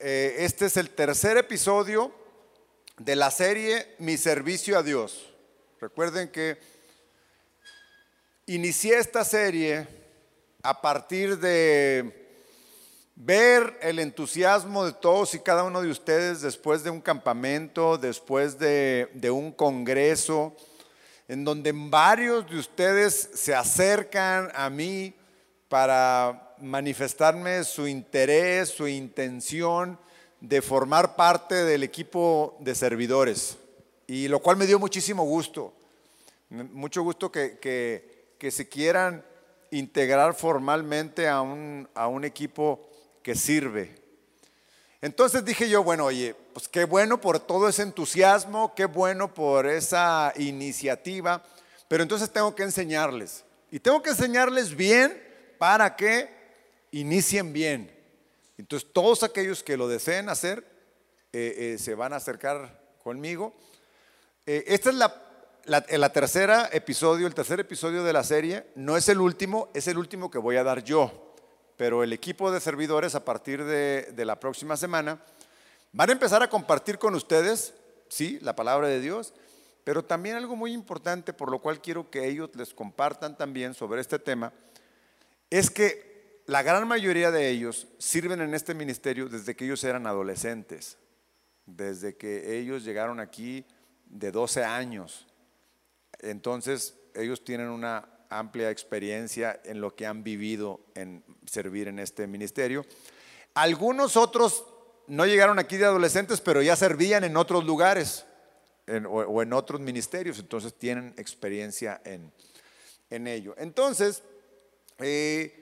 Eh, este es el tercer episodio de la serie Mi servicio a Dios. Recuerden que inicié esta serie a partir de ver el entusiasmo de todos y cada uno de ustedes después de un campamento, después de, de un congreso, en donde varios de ustedes se acercan a mí para manifestarme su interés, su intención de formar parte del equipo de servidores, y lo cual me dio muchísimo gusto, mucho gusto que, que, se quieran integrar formalmente a un, a un equipo que sirve. Entonces dije yo, bueno, oye, pues qué bueno por todo ese entusiasmo, qué bueno por esa iniciativa, pero entonces tengo que enseñarles. Y tengo que enseñarles bien para que inicien bien. Entonces todos aquellos que lo deseen hacer eh, eh, se van a acercar conmigo. Eh, esta es la, la, tercera episodio, el tercer episodio de la serie. No es el último, es el último que voy a dar yo. Pero el equipo de servidores a partir de, de la próxima semana van a empezar a compartir con ustedes, sí, la palabra de Dios, pero también algo muy importante por lo cual quiero que ellos les compartan también sobre este tema, es que la gran mayoría de ellos sirven en este ministerio desde que ellos eran adolescentes, desde que ellos llegaron aquí de 12 años. Entonces, ellos tienen una amplia experiencia en lo que han vivido en servir en este ministerio. Algunos otros no llegaron aquí de adolescentes, pero ya servían en otros lugares o, en otros ministerios, entonces tienen experiencia en, en ello. Entonces, eh,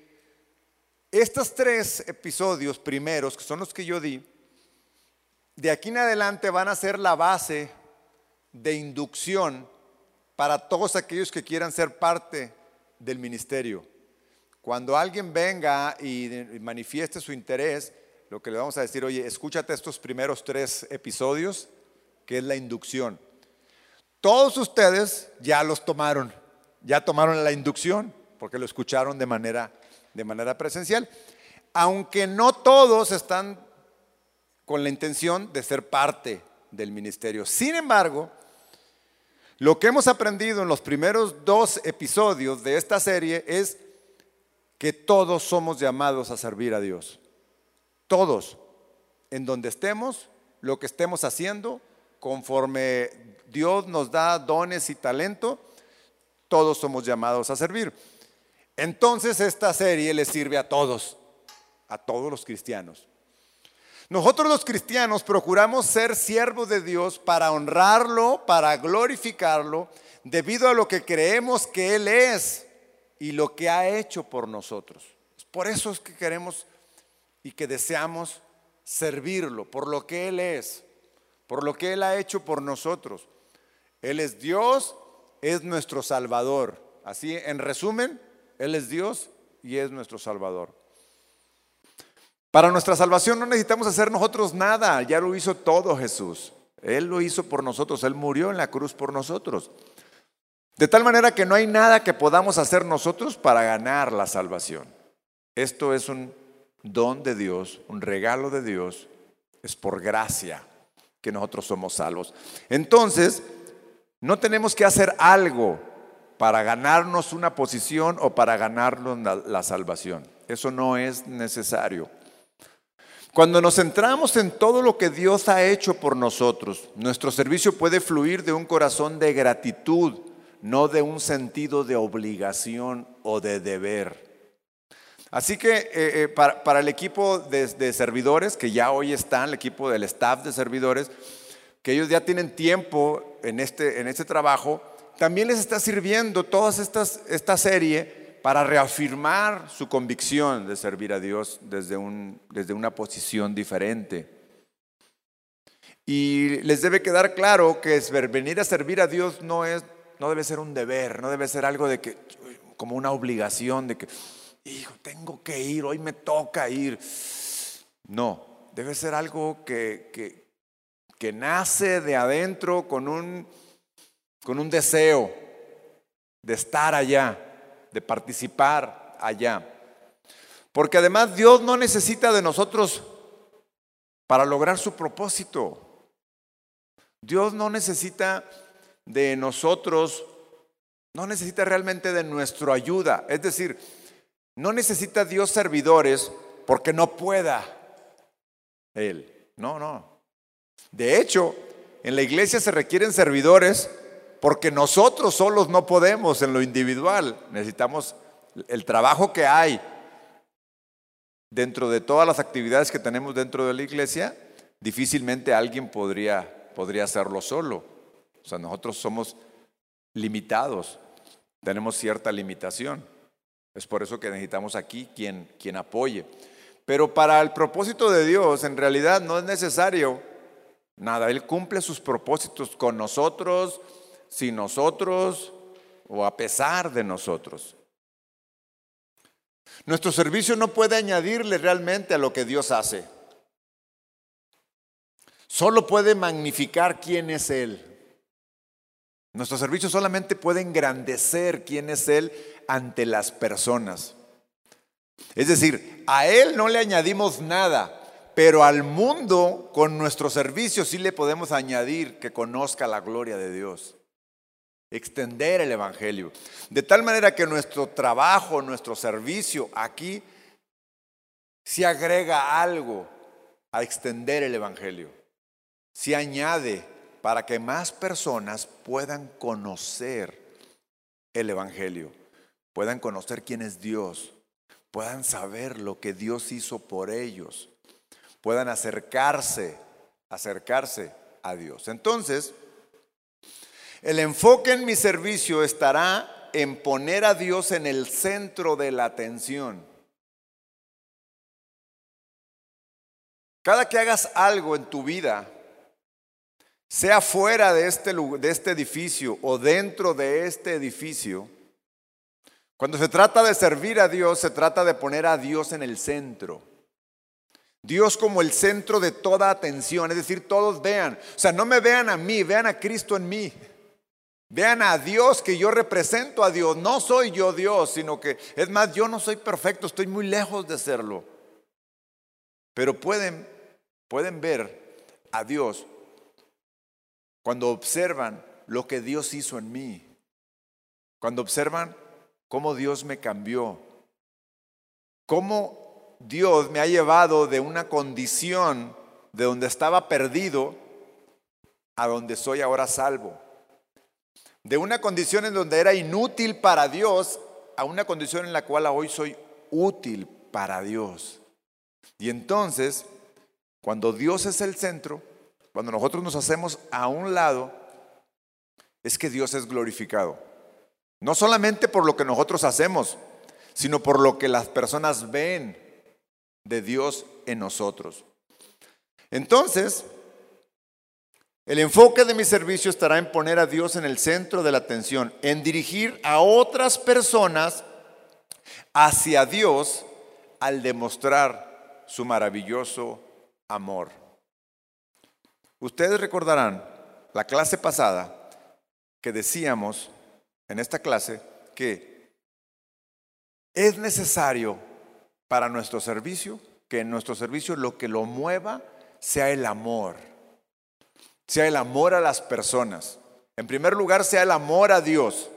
estos tres episodios primeros, que son los que yo di, de aquí en adelante van a ser la base de inducción para todos aquellos que quieran ser parte del ministerio. Cuando alguien venga y manifieste su interés, lo que le vamos a decir, oye, escúchate estos primeros tres episodios, que es la inducción. Todos ustedes ya los tomaron, ya tomaron la inducción, porque lo escucharon de manera de manera presencial, aunque no todos están con la intención de ser parte del ministerio. Sin embargo, lo que hemos aprendido en los primeros dos episodios de esta serie es que todos somos llamados a servir a Dios. Todos, en donde estemos, lo que estemos haciendo, conforme Dios nos da dones y talento, todos somos llamados a servir. Entonces esta serie le sirve a todos, a todos los cristianos. Nosotros los cristianos procuramos ser siervos de Dios para honrarlo, para glorificarlo, debido a lo que creemos que Él es y lo que ha hecho por nosotros. Por eso es que queremos y que deseamos servirlo, por lo que Él es, por lo que Él ha hecho por nosotros. Él es Dios, es nuestro Salvador. Así, en resumen, él es Dios y es nuestro Salvador. Para nuestra salvación no necesitamos hacer nosotros nada, ya lo hizo todo Jesús. Él lo hizo por nosotros, Él murió en la cruz por nosotros. De tal manera que no hay nada que podamos hacer nosotros para ganar la salvación. Esto es un don de Dios, un regalo de Dios, es por gracia que nosotros somos salvos. Entonces, no tenemos que hacer algo para ganarnos una posición o para ganarnos la, salvación. Eso no es necesario. Cuando nos centramos en todo lo que Dios ha hecho por nosotros, nuestro servicio puede fluir de un corazón de gratitud, no de un sentido de obligación o de deber. Así que eh, eh, para, el equipo de, de, servidores, que ya hoy están, el equipo del staff de servidores, que ellos ya tienen tiempo en este, en este trabajo, también les está sirviendo toda esta serie para reafirmar su convicción de servir a Dios desde, un, desde una posición diferente. Y les debe quedar claro que venir a servir a Dios no, es, no debe ser un deber, no debe ser algo de que, como una obligación de que, hijo, tengo que ir, hoy me toca ir. No, debe ser algo que, que, que nace de adentro con un con un deseo de estar allá, de participar allá. Porque además Dios no necesita de nosotros para lograr su propósito. Dios no necesita de nosotros, no necesita realmente de nuestra ayuda. Es decir, no necesita Dios servidores porque no pueda Él. No, no. De hecho, en la iglesia se requieren servidores porque nosotros solos no podemos en lo individual. Necesitamos el trabajo que hay dentro de todas las actividades que tenemos dentro de la iglesia, difícilmente alguien podría, podría hacerlo solo. O sea, nosotros somos limitados, tenemos cierta limitación. Es por eso que necesitamos aquí quien, quien apoye. Pero para el propósito de Dios, en realidad no es necesario nada. Él cumple sus propósitos con nosotros, sin nosotros o a pesar de nosotros. Nuestro servicio no puede añadirle realmente a lo que Dios hace. Solo puede magnificar quién es Él. Nuestro servicio solamente puede engrandecer quién es Él ante las personas. Es decir, a Él no le añadimos nada, pero al mundo con nuestro servicio sí le podemos añadir que conozca la gloria de Dios extender el Evangelio. De tal manera que nuestro trabajo, nuestro servicio aquí, se agrega algo a extender el Evangelio. Se añade para que más personas puedan conocer el Evangelio, puedan conocer quién es Dios, puedan saber lo que Dios hizo por ellos, puedan acercarse, acercarse a Dios. Entonces, el enfoque en mi servicio estará en poner a Dios en el centro de la atención. Cada que hagas algo en tu vida, sea fuera de este, de este edificio o dentro de este edificio, cuando se trata de servir a Dios, se trata de poner a Dios en el centro. Dios como el centro de toda atención, es decir, todos vean, o sea, no me vean a mí, vean a Cristo en mí. Vean a Dios que yo represento a Dios. No soy yo Dios, sino que, es más, yo no soy perfecto, estoy muy lejos de serlo. Pero pueden, pueden ver a Dios cuando observan lo que Dios hizo en mí. Cuando observan cómo Dios me cambió. Cómo Dios me ha llevado de una condición de donde estaba perdido a donde soy ahora salvo de una condición en donde era inútil para Dios a una condición en la cual hoy soy útil para Dios. Y entonces, cuando Dios es el centro, cuando nosotros nos hacemos a un lado, es que Dios es glorificado. No solamente por lo que nosotros hacemos, sino por lo que las personas ven de Dios en nosotros. Entonces, el enfoque de mi servicio estará en poner a Dios en el centro de la atención, en dirigir a otras personas hacia Dios al demostrar su maravilloso amor. Ustedes recordarán la clase pasada que decíamos en esta clase que es necesario para nuestro servicio que en nuestro servicio lo que lo mueva sea el amor sea el amor a las personas. En primer lugar, sea el amor a Dios.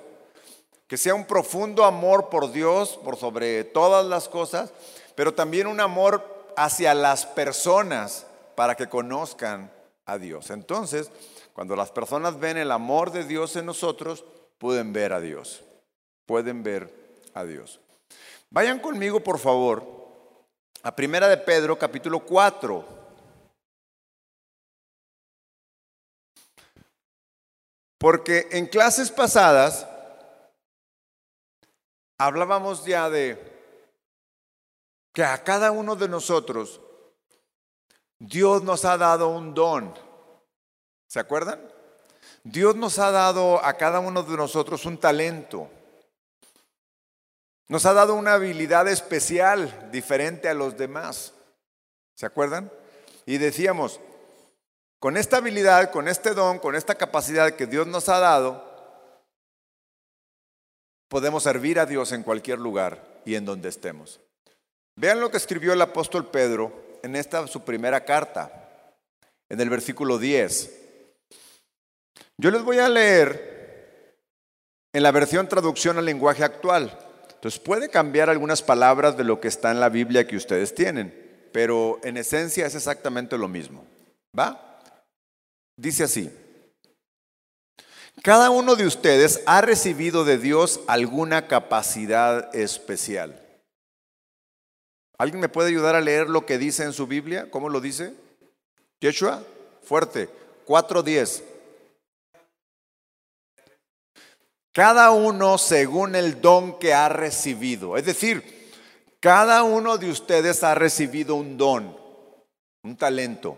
Que sea un profundo amor por Dios, por sobre todas las cosas, pero también un amor hacia las personas para que conozcan a Dios. Entonces, cuando las personas ven el amor de Dios en nosotros, pueden ver a Dios. Pueden ver a Dios. Vayan conmigo, por favor, a Primera de Pedro, capítulo 4. Porque en clases pasadas hablábamos ya de que a cada uno de nosotros Dios nos ha dado un don. ¿Se acuerdan? Dios nos ha dado a cada uno de nosotros un talento. Nos ha dado una habilidad especial, diferente a los demás. ¿Se acuerdan? Y decíamos, con esta habilidad, con este don, con esta capacidad que Dios nos ha dado, podemos servir a Dios en cualquier lugar y en donde estemos. Vean lo que escribió el apóstol Pedro en esta su primera carta. en el versículo 10. Yo les voy a leer en la versión traducción al lenguaje actual. Entonces puede cambiar algunas palabras de lo que está en la Biblia que ustedes tienen, pero en esencia es exactamente lo mismo. ¿Va? Dice así. Cada uno de ustedes ha recibido de Dios alguna capacidad especial. ¿Alguien me puede ayudar a leer lo que dice en su Biblia? ¿Cómo lo dice? Yeshua, fuerte, 4.10. Cada uno según el don que ha recibido. Es decir, cada uno de ustedes ha recibido un don, un talento.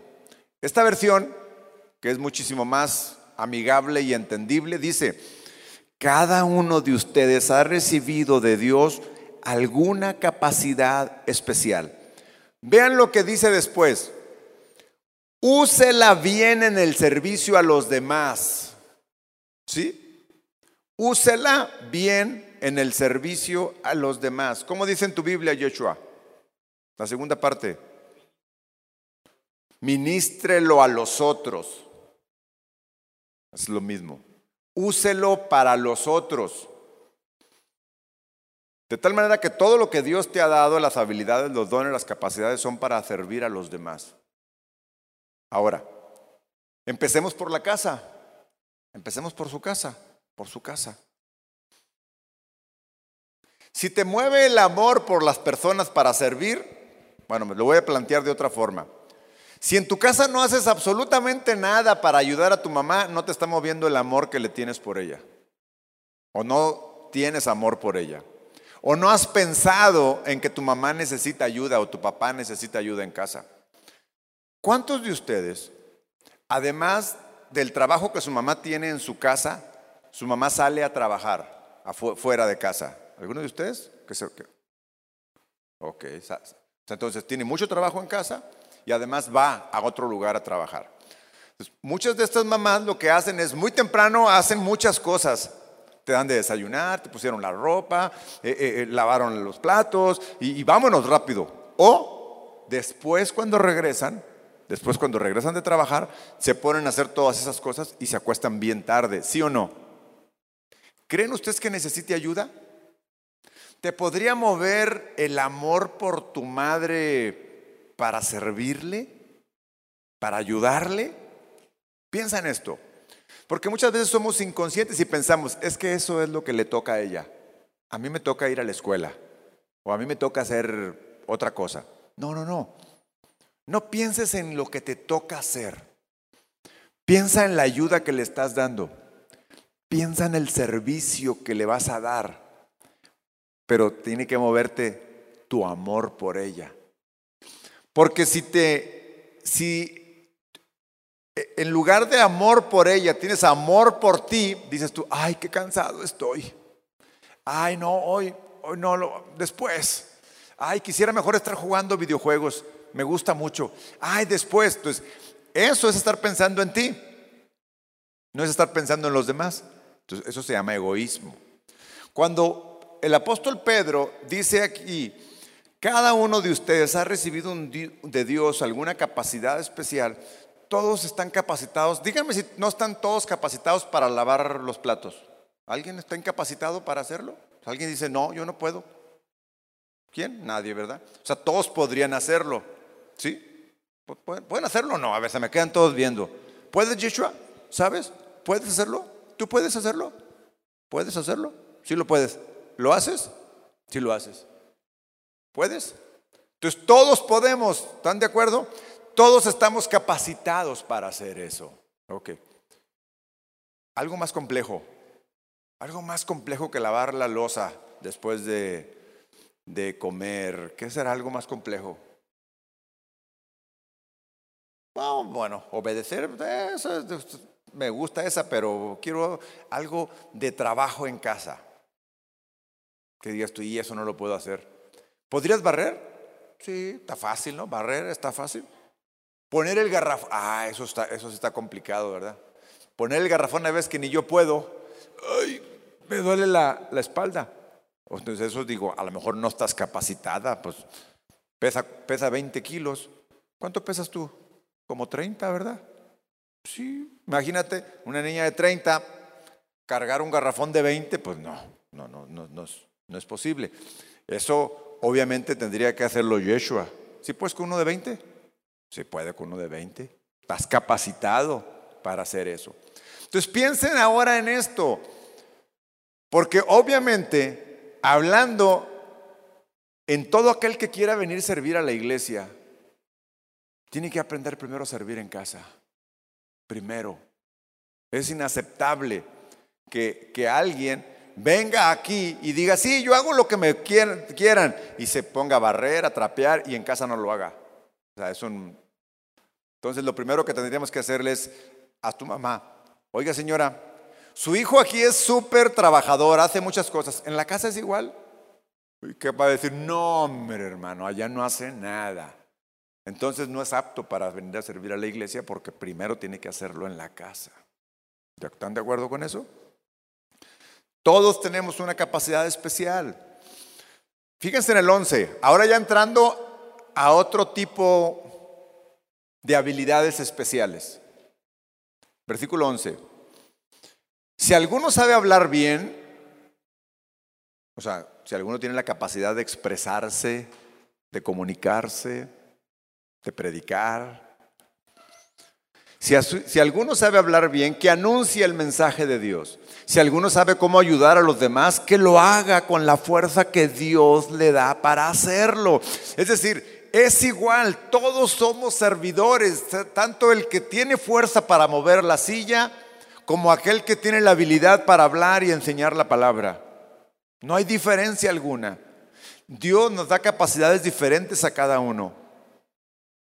Esta versión, que es muchísimo más amigable y entendible, dice, cada uno de ustedes ha recibido de Dios alguna capacidad especial. Vean lo que dice después. Úsela bien en el servicio a los demás. ¿Sí? Úsela bien en el servicio a los demás. ¿Cómo dice en tu Biblia, Joshua? La segunda parte. Ministrelo a los otros. Es lo mismo. Úselo para los otros. De tal manera que todo lo que Dios te ha dado, las habilidades, los dones, las capacidades, son para servir a los demás. Ahora, empecemos por la casa. Empecemos por su casa, por su casa. Si te mueve el amor por las personas para servir, bueno, me lo voy a plantear de otra forma. Si en tu casa no haces absolutamente nada para ayudar a tu mamá, no te está moviendo el amor que le tienes por ella. O no tienes amor por ella. O no has pensado en que tu mamá necesita ayuda o tu papá necesita ayuda en casa. ¿Cuántos de ustedes, además del trabajo que su mamá tiene en su casa, su mamá sale a trabajar fuera de casa? ¿Alguno de ustedes? Ok, entonces tiene mucho trabajo en casa y además va a otro lugar a trabajar. muchas de estas mamás lo que hacen es muy temprano hacen muchas cosas. Te dan de desayunar, te pusieron la ropa, eh, eh, eh, lavaron los platos y vámonos rápido. O después cuando regresan, después cuando regresan de trabajar, se ponen a hacer todas esas cosas y se acuestan bien tarde, ¿sí o no? ¿Creen ustedes que necesite ayuda? ¿Te podría mover el amor por tu madre para servirle, para ayudarle. Piensa en esto, porque muchas veces somos inconscientes y pensamos, es que eso es lo que le toca a ella. A mí me toca ir a la escuela o a mí me toca hacer otra cosa. No, no, no. No pienses en lo que te toca hacer. Piensa en la ayuda que le estás dando. Piensa en el servicio que le vas a dar. Pero tiene que moverte tu amor por ella. Porque si te, si en lugar de amor por ella tienes amor por ti, dices tú, ay, qué cansado estoy. Ay, no, hoy, hoy no, después. Ay, quisiera mejor estar jugando videojuegos. Me gusta mucho. Ay, después. Entonces, eso es estar pensando en ti. No es estar pensando en los demás. Entonces, eso se llama egoísmo. Cuando el apóstol Pedro dice aquí, cada uno de ustedes ha recibido de Dios alguna capacidad especial. Todos están capacitados. Díganme si no están todos capacitados para lavar los platos. ¿Alguien está incapacitado para hacerlo? ¿Alguien dice, no, yo no puedo? ¿Quién? Nadie, ¿verdad? O sea, todos podrían hacerlo. ¿Sí? ¿Pueden hacerlo o no? A ver, se me quedan todos viendo. ¿Puedes, Yeshua? ¿Sabes? ¿Puedes hacerlo? ¿Tú puedes hacerlo? ¿Puedes hacerlo? Sí lo puedes. ¿Lo haces? Sí lo haces. ¿Puedes? Entonces todos podemos, ¿están de acuerdo? Todos estamos capacitados para hacer eso. Ok. Algo más complejo. Algo más complejo que lavar la losa después de, de comer. ¿Qué será algo más complejo? bueno, obedecer, me gusta esa, pero quiero algo de trabajo en casa. Que digas tú, y eso no lo puedo hacer. ¿Podrías barrer? Sí, está fácil, ¿no? Barrer está fácil. Poner el garrafón, ah, eso, está, eso sí está complicado, ¿verdad? Poner el garrafón a veces que ni yo puedo, ay, me duele la, la espalda. Entonces eso digo, a lo mejor no estás capacitada, pues pesa, pesa 20 kilos. ¿Cuánto pesas tú? como 30, ¿verdad? Sí, imagínate, una niña de 30 cargar un garrafón de 20, pues no, no, no, no, no, no es posible. Eso obviamente tendría que hacerlo Yeshua. ¿Sí puedes con uno de 20? Se puede con uno de 20. Estás capacitado para hacer eso. Entonces piensen ahora en esto, porque obviamente hablando en todo aquel que quiera venir a servir a la iglesia, tiene que aprender primero a servir en casa. Primero. Es inaceptable que, que alguien venga aquí y diga, sí, yo hago lo que me quieran, y se ponga a barrer, a trapear y en casa no lo haga. Entonces lo primero que tendríamos que hacerle es a tu mamá, oiga señora, su hijo aquí es súper trabajador, hace muchas cosas, ¿en la casa es igual? ¿Y qué va a decir? No, hombre hermano, allá no hace nada. Entonces no es apto para venir a servir a la iglesia porque primero tiene que hacerlo en la casa. ¿Están de acuerdo con eso? Todos tenemos una capacidad especial. Fíjense en el 11, ahora ya entrando a otro tipo de habilidades especiales. Versículo 11. Si alguno sabe hablar bien, o sea, si alguno tiene la capacidad de expresarse, de comunicarse, de predicar, si, alguno sabe hablar bien, que anuncie el mensaje de Dios. Si alguno sabe cómo ayudar a los demás, que lo haga con la fuerza que Dios le da para hacerlo. Es decir, es igual, todos somos servidores, tanto el que tiene fuerza para mover la silla como aquel que tiene la habilidad para hablar y enseñar la palabra. No hay diferencia alguna. Dios nos da capacidades diferentes a cada uno.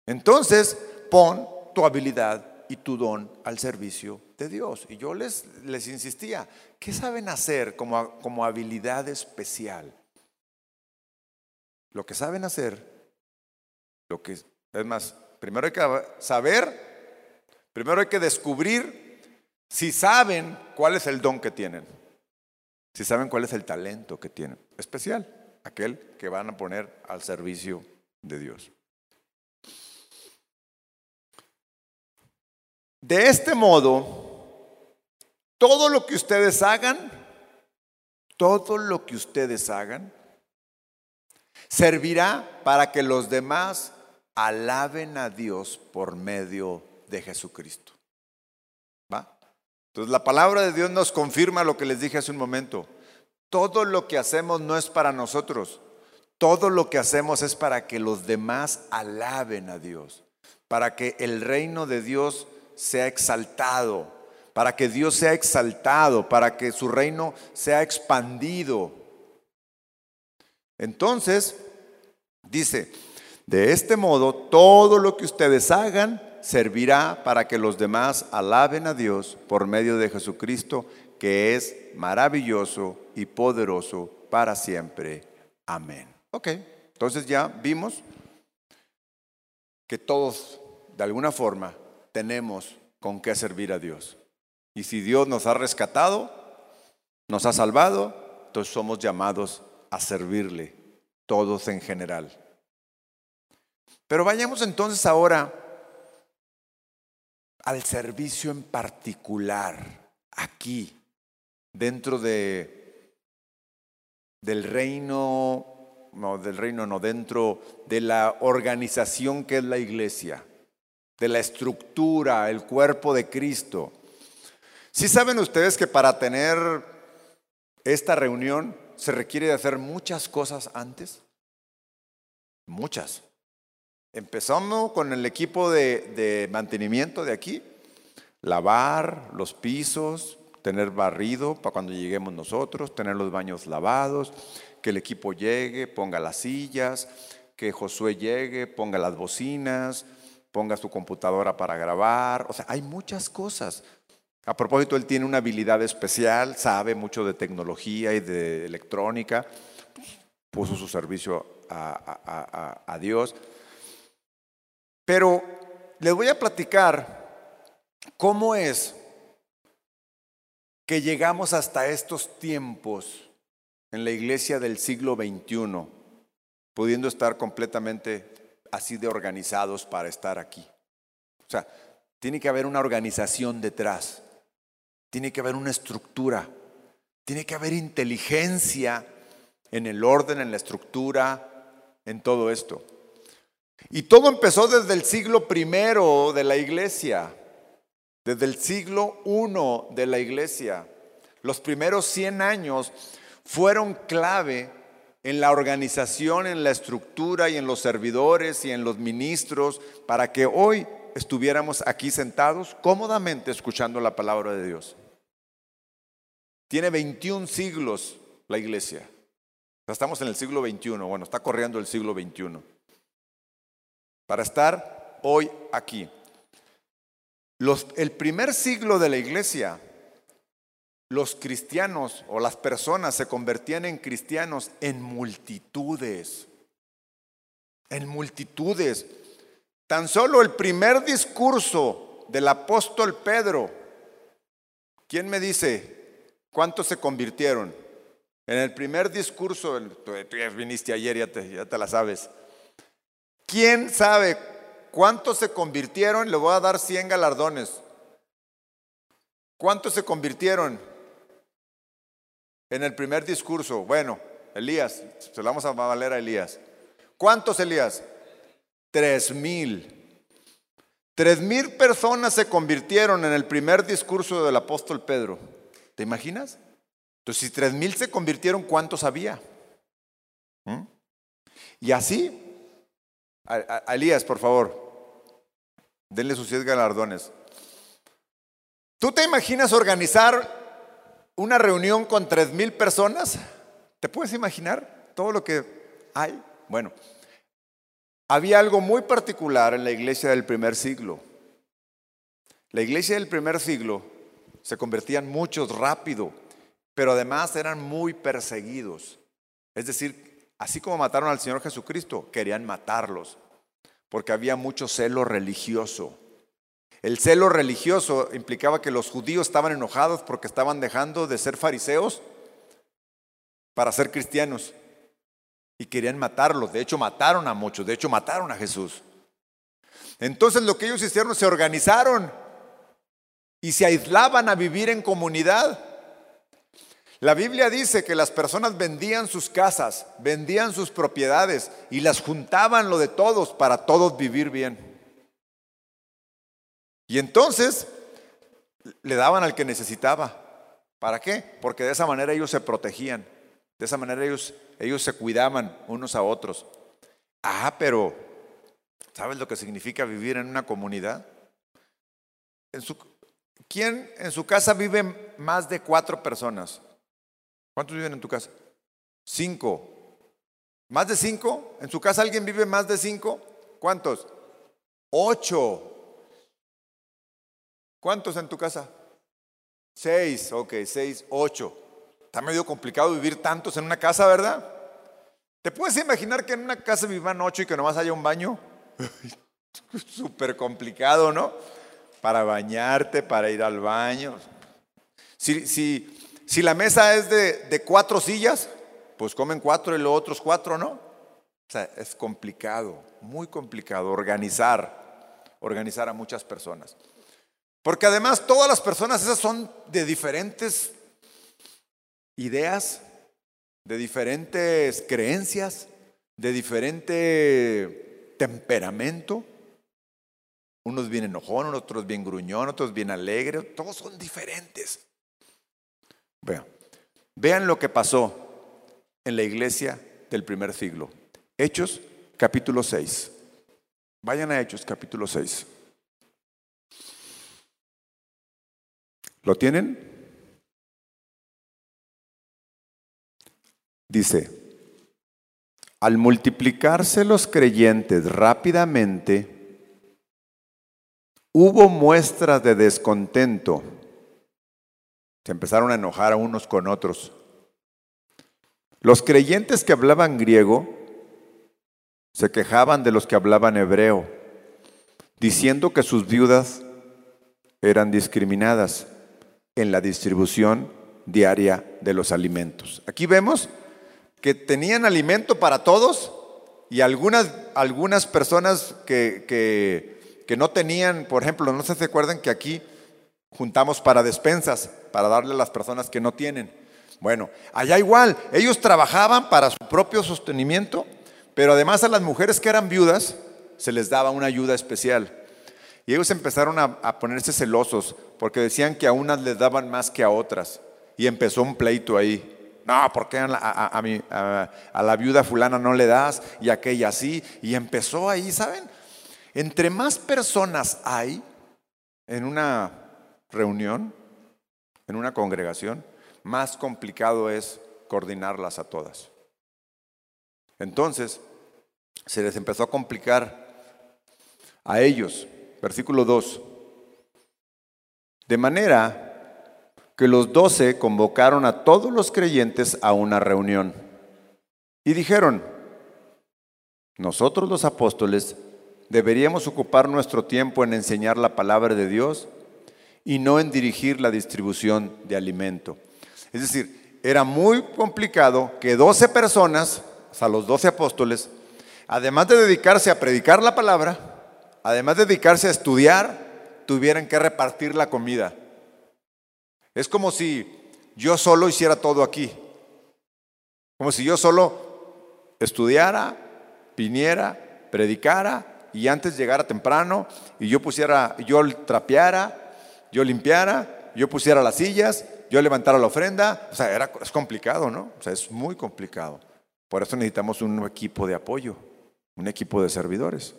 Entonces, pon tu habilidad y tu don al servicio de Dios. Y yo les, les insistía, ¿qué saben hacer como, como habilidad especial? Lo que saben hacer, lo que es más, primero hay que saber, primero hay que descubrir si saben cuál es el don que tienen, si saben cuál es el talento que tienen, especial, aquel que van a poner al servicio de Dios. De este modo, todo lo que ustedes hagan, todo lo que ustedes hagan, servirá para que los demás alaben a Dios por medio de Jesucristo. ¿Va? Entonces la palabra de Dios nos confirma lo que les dije hace un momento. Todo lo que hacemos no es para nosotros. Todo lo que hacemos es para que los demás alaben a Dios, para que el reino de Dios sea exaltado, para que Dios sea exaltado, para que su reino sea expandido. Entonces, dice, de este modo, todo lo que ustedes hagan servirá para que los demás alaben a Dios por medio de Jesucristo, que es maravilloso y poderoso para siempre. Amén. Ok, entonces ya vimos que todos, de alguna forma, tenemos con qué servir a Dios. Y si Dios nos ha rescatado, nos ha salvado, entonces somos llamados a servirle, todos en general. Pero vayamos entonces ahora al servicio en particular, aquí, dentro de, del reino, no, del reino no, dentro de la organización que es la iglesia de la estructura, el cuerpo de Cristo. Si saben ustedes que para tener esta reunión se requiere de hacer muchas cosas antes? Muchas. Empezamos con el equipo de mantenimiento de aquí, lavar los pisos, tener barrido para cuando lleguemos nosotros, tener los baños lavados, que el equipo llegue, ponga las sillas, que Josué llegue, ponga las bocinas, ponga su computadora para grabar, o sea, hay muchas cosas. A propósito, él tiene una habilidad especial, sabe mucho de tecnología y de electrónica, puso su servicio a, a Dios. Pero les voy a platicar cómo es que llegamos hasta estos tiempos en la iglesia del siglo XXI, pudiendo estar completamente así de organizados para estar aquí. O sea, tiene que haber una organización detrás, tiene que haber una estructura, tiene que haber inteligencia en el orden, en la estructura, en todo esto. Y todo empezó desde el siglo primero de la iglesia, desde el siglo I de la iglesia. Los primeros 100 años fueron clave en la organización, en la estructura y en los servidores y en los ministros para que hoy estuviéramos aquí sentados cómodamente escuchando la palabra de Dios. Tiene 21 siglos la iglesia. Estamos en el siglo XXI, bueno, está corriendo el siglo XXI. Para estar hoy aquí. el primer siglo de la iglesia, los cristianos o las personas se convertían en cristianos en multitudes. En multitudes. Tan solo el primer discurso del apóstol Pedro, ¿quién me dice cuántos se convirtieron? En el primer discurso, tú, ya viniste ayer, ya te, ya te la sabes. ¿Quién sabe cuántos se convirtieron? Le voy a dar 100 galardones. ¿Cuántos se convirtieron en el primer discurso? Bueno, Elías, se lo vamos a valer a Elías. ¿Cuántos Elías? Tres mil. Tres mil personas se convirtieron en el primer discurso del apóstol Pedro. ¿Te imaginas? Entonces, si tres mil se convirtieron, ¿cuántos había? ¿Mm? Y así, a, Elías, por favor, denle sus siete galardones. ¿Tú te imaginas organizar una reunión con tres mil personas? ¿Te puedes imaginar todo lo que hay? Bueno, había algo muy particular en la iglesia del primer siglo. La iglesia del primer siglo se convertían muchos rápido, pero además eran muy perseguidos. Es decir, así como mataron al Señor Jesucristo, querían matarlos, porque había mucho celo religioso. El celo religioso implicaba que los judíos estaban enojados porque estaban dejando de ser fariseos para ser cristianos y querían matarlos. De hecho, mataron a muchos. De hecho, mataron a Jesús. Entonces lo que ellos hicieron, se organizaron y se aislaban a vivir en comunidad. La Biblia dice que las personas vendían sus casas, vendían sus propiedades y las juntaban lo de todos para todos vivir bien. Y entonces le daban al que necesitaba. ¿Para qué? Porque de esa manera ellos se protegían. De esa manera ellos, ellos se cuidaban unos a otros. Ah, pero ¿sabes lo que significa vivir en una comunidad? En su, ¿Quién en su casa vive más de cuatro personas? ¿Cuántos viven en tu casa? Cinco. ¿Más de cinco? ¿En su casa alguien vive más de cinco? ¿Cuántos? Ocho. ¿Cuántos en tu casa? Seis, ok, seis, ocho. Está medio complicado vivir tantos en una casa, ¿verdad? ¿Te puedes imaginar que en una casa vivan ocho y que nomás haya un baño? Súper complicado, ¿no? Para bañarte, para ir al baño. Si, si, si la mesa es de, de, cuatro sillas, pues comen cuatro y los otros cuatro, ¿no? O sea, es complicado, muy complicado organizar, organizar a muchas personas. Porque además todas las personas esas son de diferentes ideas, de diferentes creencias, de diferente temperamento. Unos bien enojón, otros bien gruñón, otros bien alegres, todos son diferentes. Vean, vean lo que pasó en la iglesia del primer siglo. Hechos capítulo 6. Vayan a Hechos capítulo 6. ¿Lo tienen? Dice, al multiplicarse los creyentes rápidamente, hubo muestras de descontento. Se empezaron a enojar a unos con otros. Los creyentes que hablaban griego se quejaban de los que hablaban hebreo, diciendo que sus viudas eran discriminadas en la distribución diaria de los alimentos. Aquí vemos que tenían alimento para todos y algunas, algunas personas que, que no tenían, por ejemplo, no sé si se acuerdan que aquí juntamos para despensas, para darle a las personas que no tienen. Bueno, allá igual, ellos trabajaban para su propio sostenimiento, pero además a las mujeres que eran viudas se les daba una ayuda especial. Y ellos empezaron a, ponerse celosos porque decían que a unas les daban más que a otras. Y empezó un pleito ahí. No, ¿por qué a la, a la viuda fulana no le das y a aquella sí? Y empezó ahí, ¿saben? Entre más personas hay en una reunión, en una congregación, más complicado es coordinarlas a todas. Entonces, se les empezó a complicar a ellos. Versículo 2. De manera que los doce convocaron a todos los creyentes a una reunión y dijeron, nosotros los apóstoles deberíamos ocupar nuestro tiempo en enseñar la palabra de Dios y no en dirigir la distribución de alimento. Es decir, era muy complicado que 12 personas, o sea, los 12 apóstoles, además de dedicarse a predicar la palabra, además de dedicarse a estudiar, tuvieran que repartir la comida. Es como si yo solo hiciera todo aquí. Como si yo solo estudiara, viniera, predicara y antes llegara temprano y yo pusiera, yo trapeara, yo limpiara, yo pusiera las sillas, yo levantara la ofrenda. O sea, era, es complicado, ¿no? O sea, es muy complicado. Por eso necesitamos un equipo de apoyo, un equipo de servidores.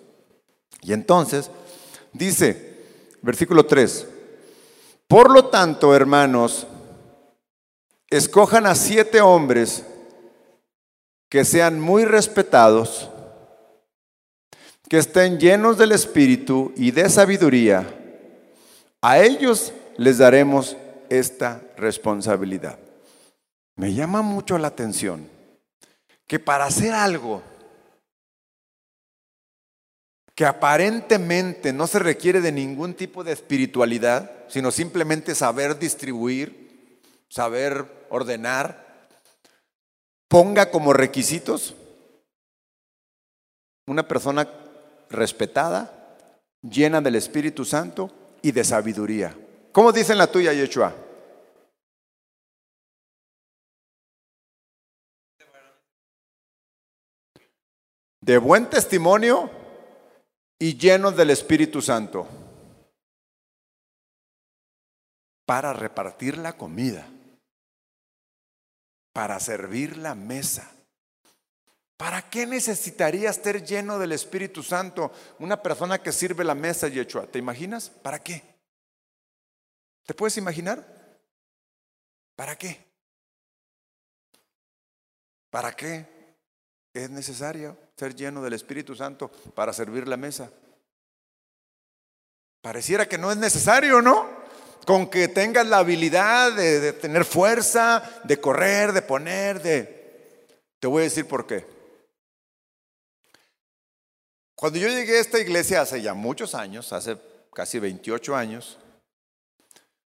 Y entonces, dice, versículo 3, por lo tanto, hermanos, escojan a siete hombres que sean muy respetados, que estén llenos del Espíritu y de sabiduría. A ellos les daremos esta responsabilidad. Me llama mucho la atención que para hacer algo que aparentemente no se requiere de ningún tipo de espiritualidad, sino simplemente saber distribuir, saber ordenar, ponga como requisitos una persona respetada, llena del Espíritu Santo y de sabiduría. ¿Cómo dice la tuya, Yeshua? De buen testimonio y llenos del Espíritu Santo para repartir la comida, para servir la mesa. ¿Para qué necesitaría estar lleno del Espíritu Santo una persona que sirve la mesa, Yeshua? ¿Te imaginas? ¿Para qué? ¿Te puedes imaginar? ¿Para qué? ¿Para qué es necesario ser lleno del Espíritu Santo para servir la mesa? Pareciera que no es necesario, ¿no? Con que tengas la habilidad de, tener fuerza, de correr, de poner, de... Te voy a decir por qué. Cuando yo llegué a esta iglesia hace ya muchos años, hace casi 28 años,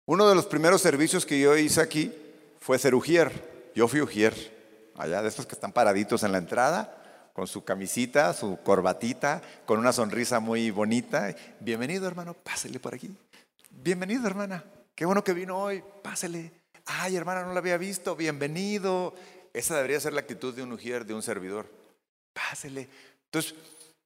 uno de los primeros servicios que yo hice aquí fue ser ujier. Yo fui ujier, allá de estos que están paraditos en la entrada, con su camisita, su corbatita, con una sonrisa muy bonita. Bienvenido, hermano, pásele por aquí. Bienvenido, hermana. Qué bueno que vino hoy, pásele. Ay, hermana, no la había visto. Bienvenido. Esa debería ser la actitud de un ujier, de un servidor. Pásele. Entonces,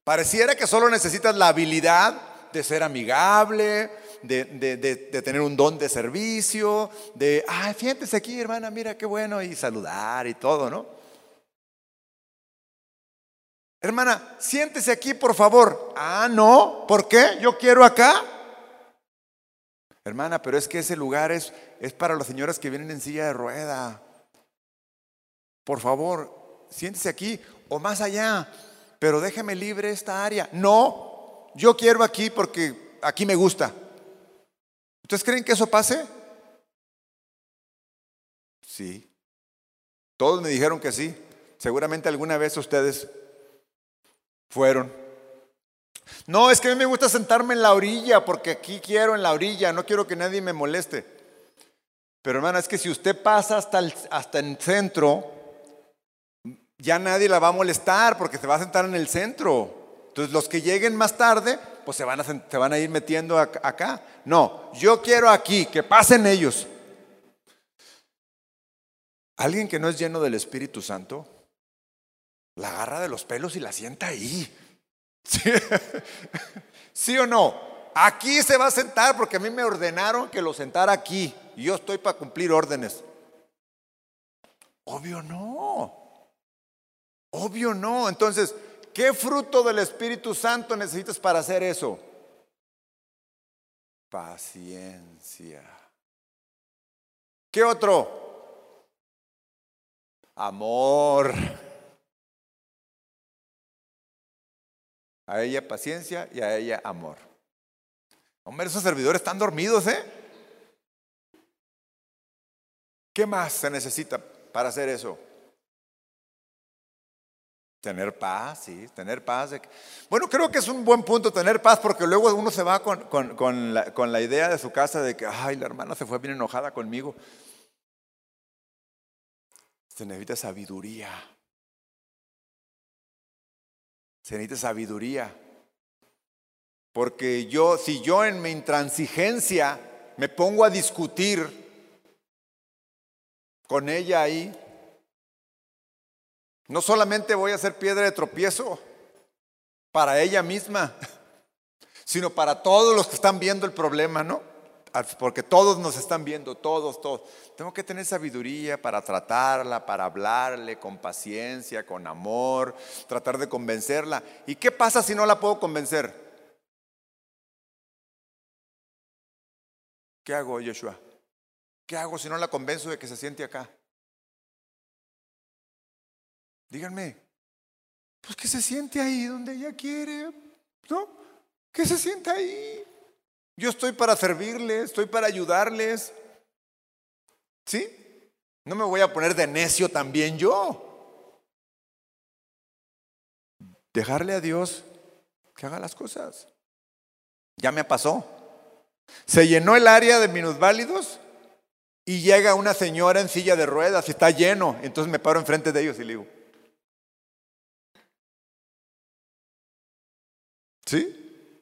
pareciera que solo necesitas la habilidad de ser amigable, de, tener un don de servicio, de, ay, fíjate aquí, hermana, mira qué bueno, y saludar y todo, ¿no? Hermana, siéntese aquí, por favor. Ah, no, ¿por qué? Yo quiero acá. Hermana, pero es que ese lugar es, es para las señoras que vienen en silla de rueda. Por favor, siéntese aquí o más allá, pero déjeme libre esta área. No, yo quiero aquí porque aquí me gusta. ¿Ustedes creen que eso pase? Sí. Todos me dijeron que sí. Seguramente alguna vez ustedes fueron. No, es que a mí me gusta sentarme en la orilla porque aquí quiero en la orilla, no quiero que nadie me moleste. Pero hermana, es que si usted pasa hasta el, hasta el centro, ya nadie la va a molestar porque se va a sentar en el centro. Entonces los que lleguen más tarde, pues se van a, se van a ir metiendo acá. No, yo quiero aquí, que pasen ellos. Alguien que no es lleno del Espíritu Santo, la agarra de los pelos y la sienta ahí. ¿Sí, o no? Aquí se va a sentar porque a mí me ordenaron que lo sentara aquí. Y yo estoy para cumplir órdenes. Obvio no. Obvio no. Entonces, ¿qué fruto del Espíritu Santo necesitas para hacer eso? Paciencia. ¿Qué otro? Amor. A ella paciencia y a ella amor. Hombre, esos servidores están dormidos, ¿eh? ¿Qué más se necesita para hacer eso? Tener paz, sí, tener paz. Bueno, creo que es un buen punto tener paz porque luego uno se va con, con, la, la, idea de su casa de que, ay, la hermana se fue bien enojada conmigo. Se necesita sabiduría. Se necesita sabiduría. Porque yo, si yo en mi intransigencia me pongo a discutir con ella ahí, no solamente voy a ser piedra de tropiezo para ella misma, sino para todos los que están viendo el problema, ¿no? Porque todos nos están viendo, todos, todos. Tengo que tener sabiduría para tratarla, para hablarle con paciencia, con amor, tratar de convencerla. ¿Y qué pasa si no la puedo convencer? ¿Qué hago, Joshua? ¿Qué hago si no la convenzo de que se siente acá? Díganme, pues que se siente ahí donde ella quiere, ¿no? Que se sienta ahí. Yo estoy para servirles, estoy para ayudarles. ¿Sí? No me voy a poner de necio también yo. Dejarle a Dios que haga las cosas. Ya me pasó. Se llenó el área de minusválidos y llega una señora en silla de ruedas y está lleno. Entonces me paro enfrente de ellos y le digo, ¿Sí?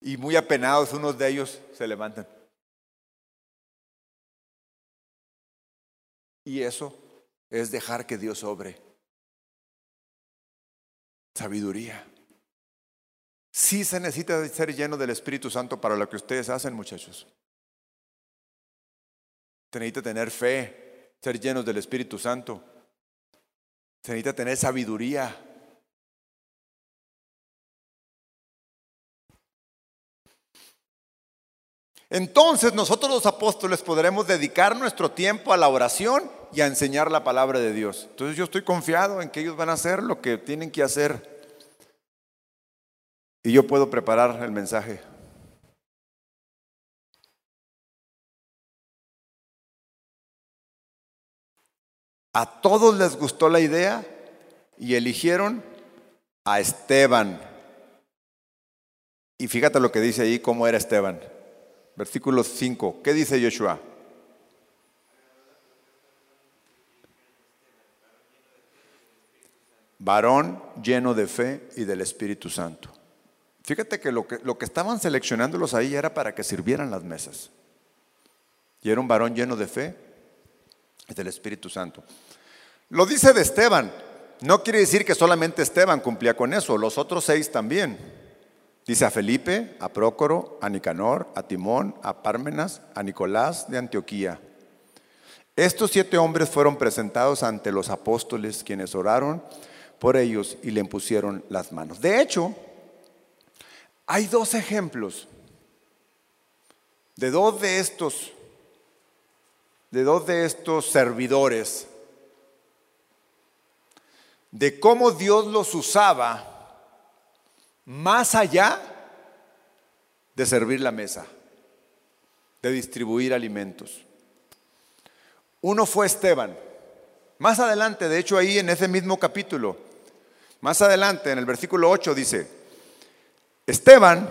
Y muy apenados unos de ellos se levantan. Y eso es dejar que Dios obre. Sabiduría. Sí se necesita ser lleno del Espíritu Santo para lo que ustedes hacen, muchachos. Se necesita tener fe, ser llenos del Espíritu Santo. Se necesita tener sabiduría. Entonces nosotros los apóstoles podremos dedicar nuestro tiempo a la oración y a enseñar la palabra de Dios. Entonces yo estoy confiado en que ellos van a hacer lo que tienen que hacer. Y yo puedo preparar el mensaje. A todos les gustó la idea y eligieron a Esteban. Y fíjate lo que dice ahí, cómo era Esteban. Versículo 5. ¿Qué dice Joshua? Varón lleno de fe y del Espíritu Santo. Fíjate que lo, que lo que estaban seleccionándolos ahí era para que sirvieran las mesas. Y era un varón lleno de fe y del Espíritu Santo. Lo dice de Esteban. No quiere decir que solamente Esteban cumplía con eso, los otros seis también. Dice a Felipe, a Prócoro, a Nicanor, a Timón, a Pármenas, a Nicolás de Antioquía. Estos siete hombres fueron presentados ante los apóstoles, quienes oraron por ellos y le impusieron las manos. De hecho, hay dos ejemplos de dos de estos, de dos de estos servidores, de cómo Dios los usaba más allá de servir la mesa, de distribuir alimentos. Uno fue Esteban. Más adelante, de hecho ahí en ese mismo capítulo, más adelante en el versículo 8 dice, Esteban,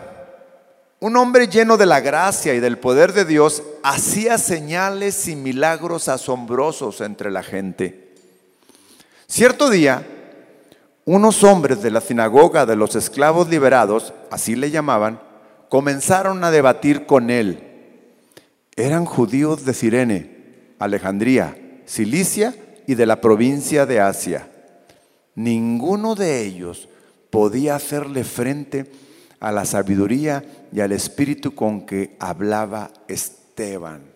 un hombre lleno de la gracia y del poder de Dios, hacía señales y milagros asombrosos entre la gente. Cierto día, unos hombres de la sinagoga de los esclavos liberados, así le llamaban, comenzaron a debatir con él. Eran judíos de Sirene, Alejandría, Cilicia y de la provincia de Asia. Ninguno de ellos podía hacerle frente a la sabiduría y al espíritu con que hablaba Esteban.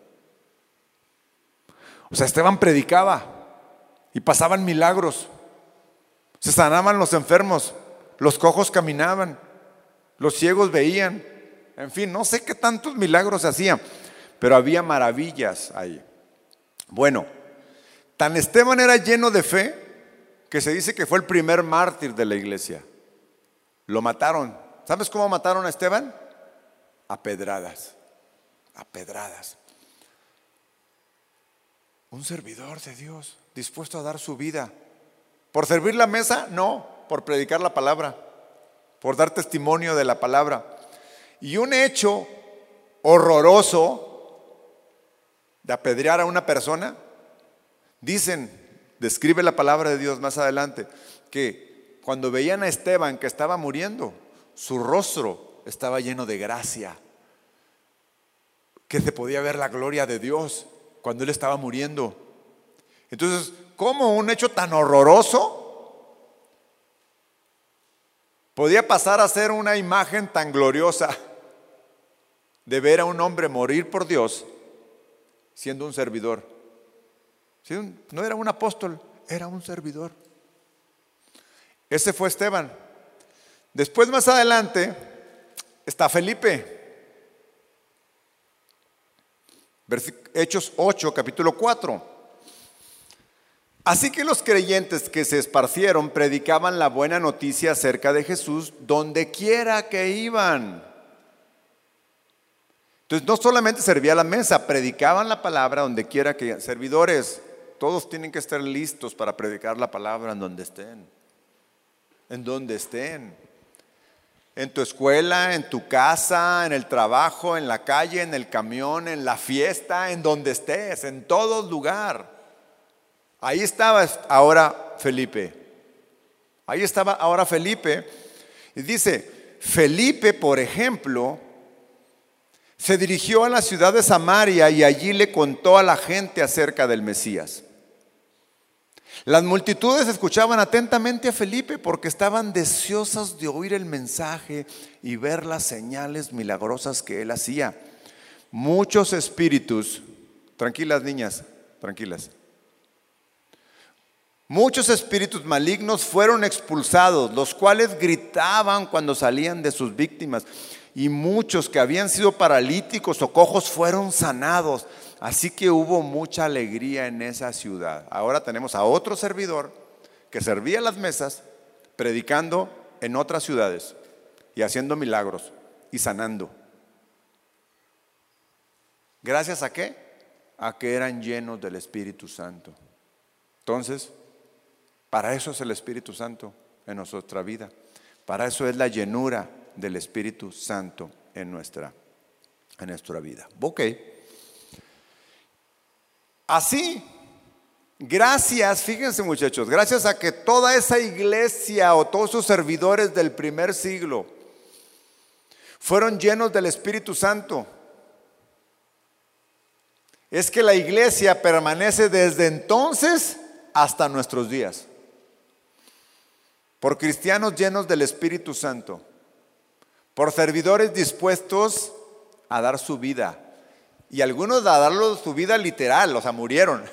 O sea, Esteban predicaba y pasaban milagros. Se sanaban los enfermos, los cojos caminaban, los ciegos veían. En fin, no sé qué tantos milagros hacían, pero había maravillas ahí. Bueno, tan Esteban era lleno de fe que se dice que fue el primer mártir de la iglesia. Lo mataron. ¿Sabes cómo mataron a Esteban? A pedradas. A pedradas. Un servidor de Dios, dispuesto a dar su vida. ¿Por servir la mesa? No, por predicar la palabra, por dar testimonio de la palabra. Y un hecho horroroso de apedrear a una persona, dicen, describe la palabra de Dios más adelante, que cuando veían a Esteban que estaba muriendo, su rostro estaba lleno de gracia, que se podía ver la gloria de Dios cuando él estaba muriendo. Entonces, ¿cómo un hecho tan horroroso podía pasar a ser una imagen tan gloriosa de ver a un hombre morir por Dios siendo un servidor? No era un apóstol, era un servidor. Ese fue Esteban. Después más adelante está Felipe. Hechos 8, capítulo 4. Así que los creyentes que se esparcieron predicaban la buena noticia acerca de Jesús donde quiera que iban. Entonces no solamente servía la mesa, predicaban la palabra donde quiera que servidores. Todos tienen que estar listos para predicar la palabra en donde estén. En donde estén. En tu escuela, en tu casa, en el trabajo, en la calle, en el camión, en la fiesta, en donde estés, en todo lugar. Ahí estaba ahora Felipe. Ahí estaba ahora Felipe. Y dice, Felipe, por ejemplo, se dirigió a la ciudad de Samaria y allí le contó a la gente acerca del Mesías. Las multitudes escuchaban atentamente a Felipe porque estaban deseosas de oír el mensaje y ver las señales milagrosas que él hacía. Muchos espíritus, tranquilas niñas, tranquilas. Muchos espíritus malignos fueron expulsados, los cuales gritaban cuando salían de sus víctimas. Y muchos que habían sido paralíticos o cojos fueron sanados. Así que hubo mucha alegría en esa ciudad. Ahora tenemos a otro servidor que servía las mesas, predicando en otras ciudades y haciendo milagros y sanando. ¿Gracias a qué? A que eran llenos del Espíritu Santo. Entonces, para eso es el Espíritu Santo en nuestra vida. Para eso es la llenura del Espíritu Santo en nuestra, en nuestra vida. Ok. Así, gracias, fíjense muchachos, gracias a que toda esa iglesia o todos sus servidores del primer siglo fueron llenos del Espíritu Santo, es que la iglesia permanece desde entonces hasta nuestros días. Por cristianos llenos del Espíritu Santo, por servidores dispuestos a dar su vida y algunos a darlo su vida literal, o sea, murieron.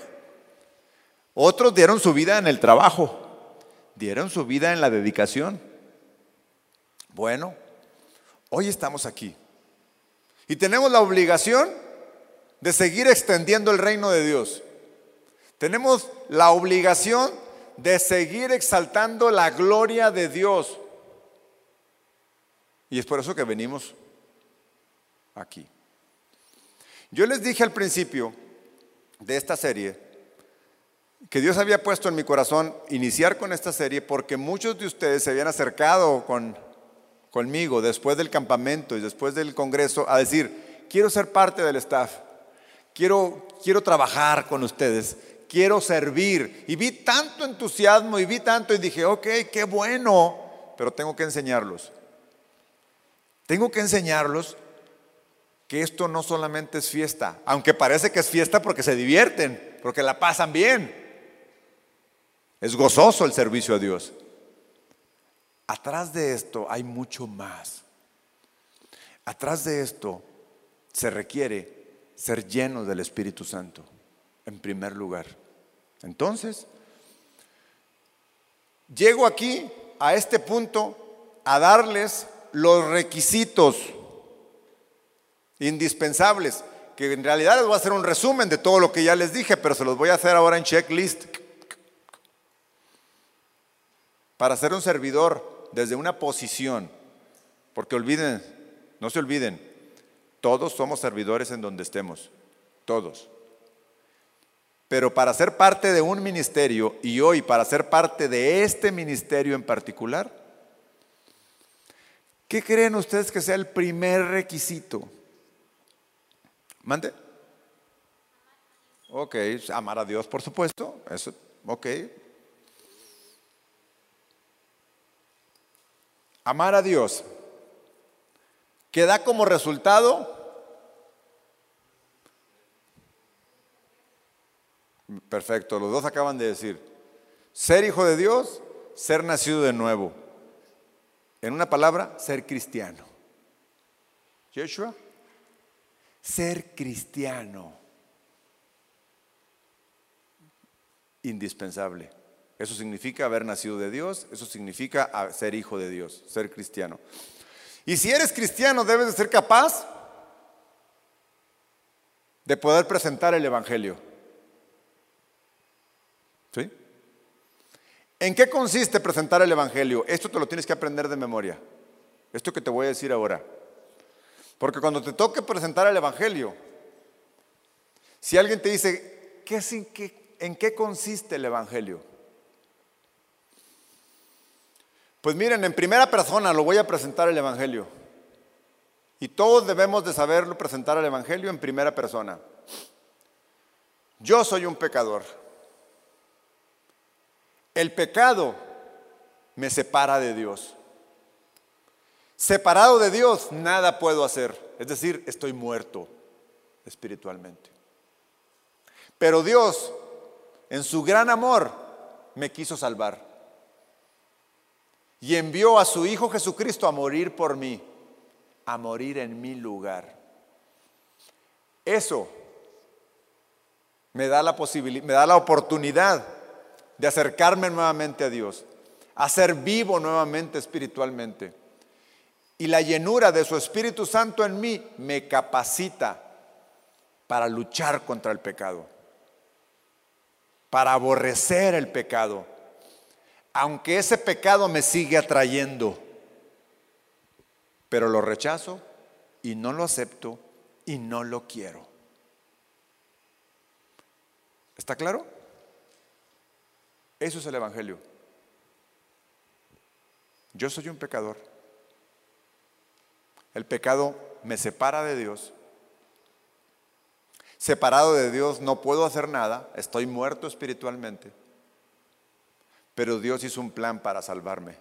Otros dieron su vida en el trabajo, dieron su vida en la dedicación. Bueno, hoy estamos aquí y tenemos la obligación de seguir extendiendo el reino de Dios. Tenemos la obligación de seguir exaltando la gloria de Dios. Y es por eso que venimos aquí. Yo les dije al principio de esta serie que Dios había puesto en mi corazón iniciar con esta serie porque muchos de ustedes se habían acercado con, conmigo después del campamento y después del congreso a decir, quiero ser parte del staff, quiero, quiero trabajar con ustedes, quiero servir. Y vi tanto entusiasmo y vi tanto y dije, ok, qué bueno, pero tengo que enseñarlos. Tengo que enseñarlos que esto no solamente es fiesta, aunque parece que es fiesta porque se divierten, porque la pasan bien. Es gozoso el servicio a Dios. Atrás de esto hay mucho más. Atrás de esto se requiere ser lleno del Espíritu Santo, en primer lugar. Entonces, llego aquí, a este punto, a darles los requisitos indispensables, que en realidad les voy a hacer un resumen de todo lo que ya les dije, pero se los voy a hacer ahora en checklist. Para ser un servidor desde una posición, porque olviden, no se olviden, todos somos servidores en donde estemos, todos. Pero para ser parte de un ministerio y hoy para ser parte de este ministerio en particular, ¿qué creen ustedes que sea el primer requisito? ¿Mande? Ok, amar a Dios, por supuesto. Eso, ok. Amar a Dios. ¿Qué da como resultado? Perfecto, los dos acaban de decir. Ser hijo de Dios, ser nacido de nuevo. En una palabra, ser cristiano. Yeshua ser cristiano. Indispensable. Eso significa haber nacido de Dios, eso significa ser hijo de Dios, ser cristiano. Y si eres cristiano, debes de ser capaz de poder presentar el Evangelio. ¿Sí? ¿En qué consiste presentar el Evangelio? Esto te lo tienes que aprender de memoria. Esto que te voy a decir ahora. Porque cuando te toque presentar el Evangelio, si alguien te dice, ¿qué en, qué, ¿en qué consiste el Evangelio? Pues miren, en primera persona lo voy a presentar el Evangelio. Y todos debemos de saberlo presentar el Evangelio en primera persona. Yo soy un pecador. El pecado me separa de Dios. Separado de Dios, nada puedo hacer. Es decir, estoy muerto espiritualmente. Pero Dios, en su gran amor, me quiso salvar. Y envió a su Hijo Jesucristo a morir por mí, a morir en mi lugar. Eso me da la posibilidad, me da la oportunidad de acercarme nuevamente a Dios, a ser vivo nuevamente espiritualmente y la llenura de su Espíritu Santo en mí me capacita para luchar contra el pecado, para aborrecer el pecado, aunque ese pecado me sigue atrayendo, pero lo rechazo y no lo acepto y no lo quiero. ¿Está claro? Eso es el Evangelio. Yo soy un pecador. El pecado me separa de Dios. Separado de Dios no puedo hacer nada, estoy muerto espiritualmente. Pero Dios hizo un plan para salvarme.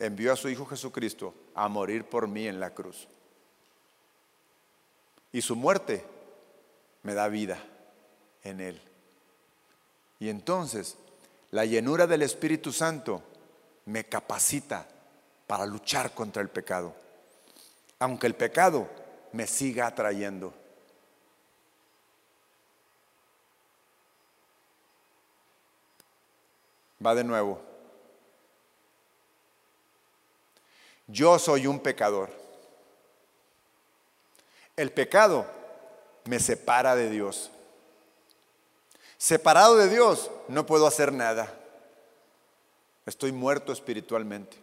Envió a su Hijo Jesucristo a morir por mí en la cruz. Y su muerte me da vida en Él. Y entonces la llenura del Espíritu Santo me capacita para luchar contra el pecado aunque el pecado me siga atrayendo. Va de nuevo. Yo soy un pecador. El pecado me separa de Dios. Separado de Dios no puedo hacer nada. Estoy muerto espiritualmente.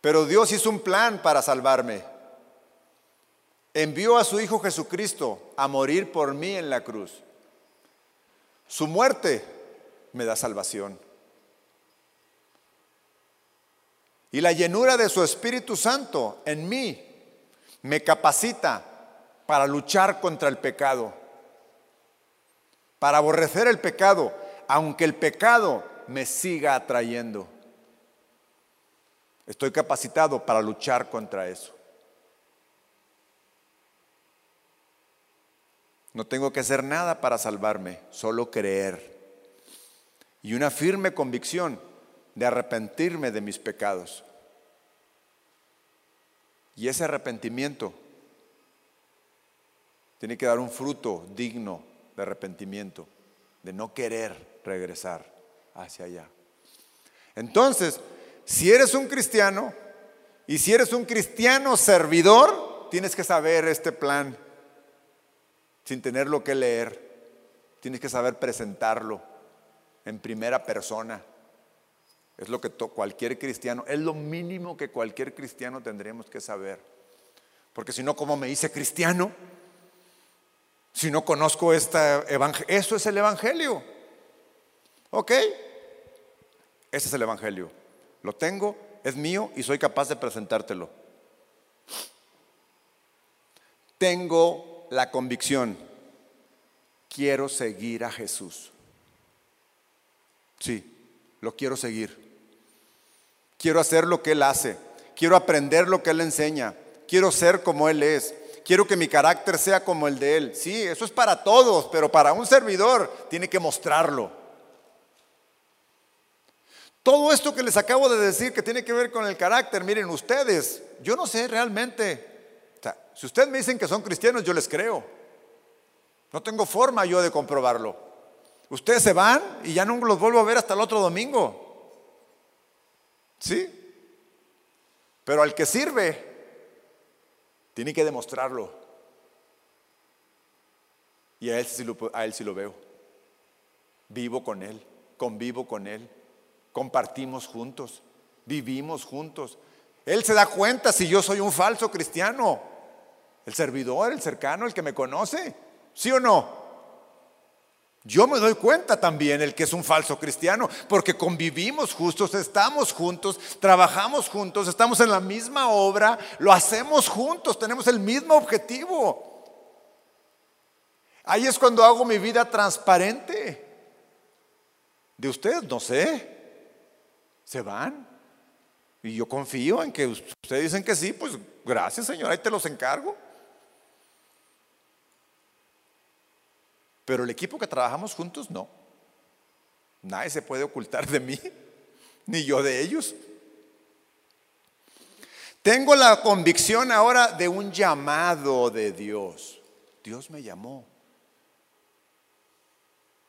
Pero Dios hizo un plan para salvarme. Envió a su Hijo Jesucristo a morir por mí en la cruz. Su muerte me da salvación. Y la llenura de su Espíritu Santo en mí me capacita para luchar contra el pecado. Para aborrecer el pecado, aunque el pecado me siga atrayendo. Estoy capacitado para luchar contra eso. No tengo que hacer nada para salvarme, solo creer. Y una firme convicción de arrepentirme de mis pecados. Y ese arrepentimiento tiene que dar un fruto digno de arrepentimiento, de no querer regresar hacia allá. Entonces, si eres un cristiano y si eres un cristiano servidor, tienes que saber este plan sin tenerlo que leer. Tienes que saber presentarlo en primera persona. Es lo que cualquier cristiano, es lo mínimo que cualquier cristiano tendríamos que saber. Porque si no, ¿cómo me hice cristiano? Si no conozco esta evangelio, eso es el evangelio. ¿Ok? Ese es el evangelio. Lo tengo, es mío y soy capaz de presentártelo. Tengo la convicción, quiero seguir a Jesús. Sí, lo quiero seguir. Quiero hacer lo que Él hace. Quiero aprender lo que Él enseña. Quiero ser como Él es. Quiero que mi carácter sea como el de Él. Sí, eso es para todos, pero para un servidor tiene que mostrarlo. Todo esto que les acabo de decir que tiene que ver con el carácter, miren ustedes, yo no sé realmente. si ustedes me dicen que son cristianos, yo les creo. No tengo forma yo de comprobarlo. Ustedes se van y ya no los vuelvo a ver hasta el otro domingo. ¿Sí? Pero al que sirve, tiene que demostrarlo. Y a él, sí lo, lo veo. Vivo con él, convivo con él, compartimos juntos, vivimos juntos. Él se da cuenta si yo soy un falso cristiano. El servidor, el cercano, el que me conoce. ¿Sí o no? Yo me doy cuenta también el que es un falso cristiano, porque convivimos justos, estamos juntos, trabajamos juntos, estamos en la misma obra, lo hacemos juntos, tenemos el mismo objetivo. Ahí es cuando hago mi vida transparente. De ustedes, no sé, se van. Y yo confío en que ustedes dicen que sí, pues gracias Señor, ahí te los encargo. Pero el equipo que trabajamos juntos, no. Nadie se puede ocultar de mí, ni yo de ellos. Tengo la convicción ahora de un llamado de Dios. Dios me llamó.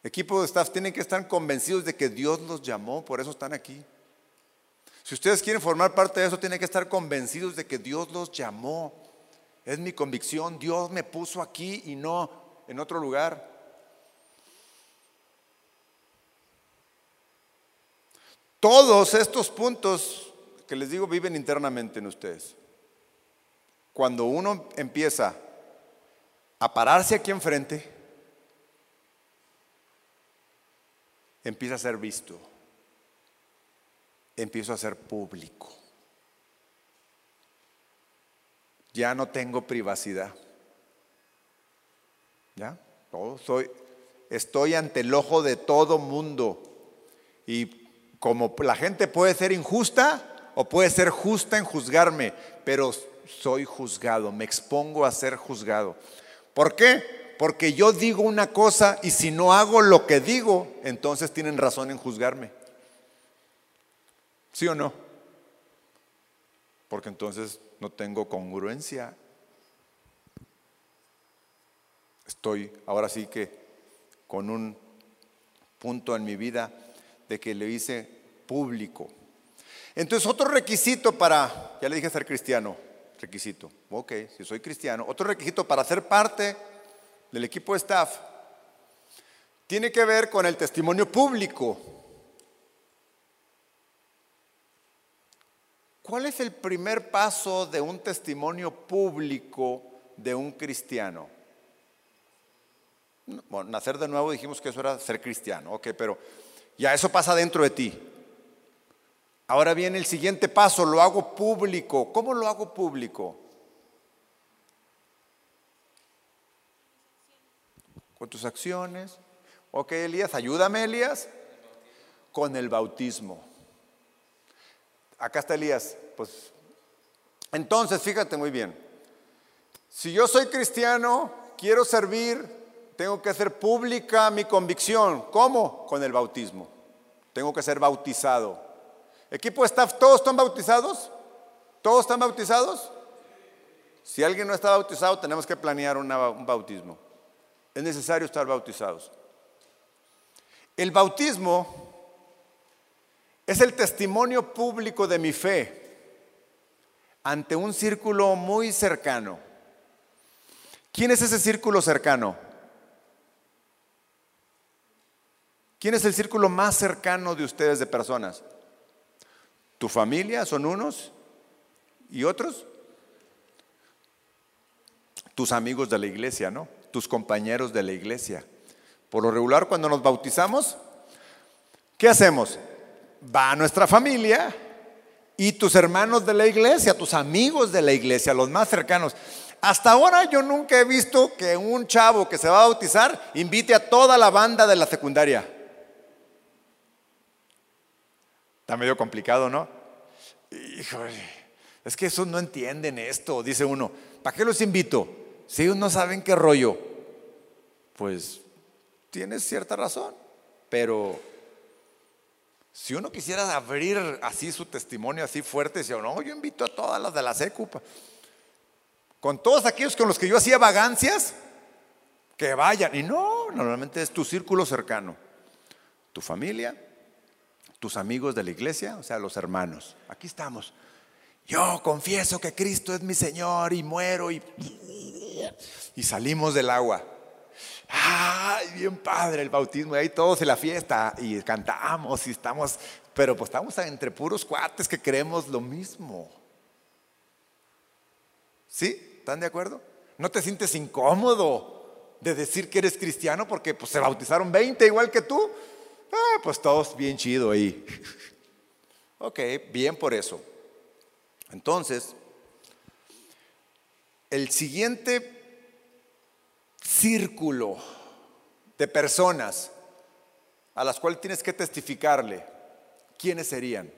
Equipo de staff tienen que estar convencidos de que Dios los llamó, por eso están aquí. Si ustedes quieren formar parte de eso, tienen que estar convencidos de que Dios los llamó. Es mi convicción, Dios me puso aquí y no en otro lugar. Todos estos puntos que les digo viven internamente en ustedes. Cuando uno empieza a pararse aquí enfrente, empieza a ser visto, empiezo a ser público. Ya no tengo privacidad. ¿Ya? soy, estoy ante el ojo de todo mundo y como la gente puede ser injusta o puede ser justa en juzgarme, pero soy juzgado, me expongo a ser juzgado. ¿Por qué? Porque yo digo una cosa y si no hago lo que digo, entonces tienen razón en juzgarme. ¿Sí o no? Porque entonces no tengo congruencia. Estoy ahora sí que con un punto en mi vida de que le hice público. Entonces, otro requisito para, ya le dije ser cristiano, requisito, ok, si soy cristiano, otro requisito para ser parte del equipo de staff tiene que ver con el testimonio público. ¿Cuál es el primer paso de un testimonio público de un cristiano? Bueno, nacer de nuevo dijimos que eso era ser cristiano, ok, pero ya eso pasa dentro de ti. Ahora viene el siguiente paso, lo hago público. ¿Cómo lo hago público? Con tus acciones, Ok, Elías, ayúdame, Elías. Con el bautismo. Acá está Elías. Pues entonces, fíjate muy bien. Si yo soy cristiano, quiero servir, tengo que hacer pública mi convicción. ¿Cómo? Con el bautismo. Tengo que ser bautizado. Equipo staff, ¿todos están bautizados? ¿Todos están bautizados? Si alguien no está bautizado, tenemos que planear un bautismo. Es necesario estar bautizados. El bautismo es el testimonio público de mi fe ante un círculo muy cercano. ¿Quién es ese círculo cercano? ¿Quién es el círculo más cercano de ustedes de personas? ¿Tu familia son unos y otros? Tus amigos de la iglesia, ¿no? Tus compañeros de la iglesia. Por lo regular, cuando nos bautizamos, ¿qué hacemos? Va a nuestra familia y tus hermanos de la iglesia, tus amigos de la iglesia, los más cercanos. Hasta ahora yo nunca he visto que un chavo que se va a bautizar invite a toda la banda de la secundaria. Está medio complicado, ¿no? Híjole, es que esos no entienden esto, dice uno. ¿Para qué los invito? Si ellos no saben qué rollo, pues tienes cierta razón, pero si uno quisiera abrir así su testimonio así fuerte, decía, no, yo invito a todas las de la secupa. Con todos aquellos con los que yo hacía vagancias, que vayan. Y no, normalmente es tu círculo cercano, tu familia, tus amigos de la iglesia, o sea, los hermanos. Aquí estamos. Yo confieso que Cristo es mi Señor y muero y, y salimos del agua. ¡Ay, bien padre el bautismo! Y ahí todos en la fiesta y cantamos y estamos, pero pues estamos entre puros cuates que creemos lo mismo. ¿Sí? ¿Están de acuerdo? ¿No te sientes incómodo de decir que eres cristiano porque pues, se bautizaron 20 igual que tú? Ah, pues todos bien chido ahí. ok, bien por eso. Entonces, el siguiente círculo de personas a las cuales tienes que testificarle, ¿quiénes serían?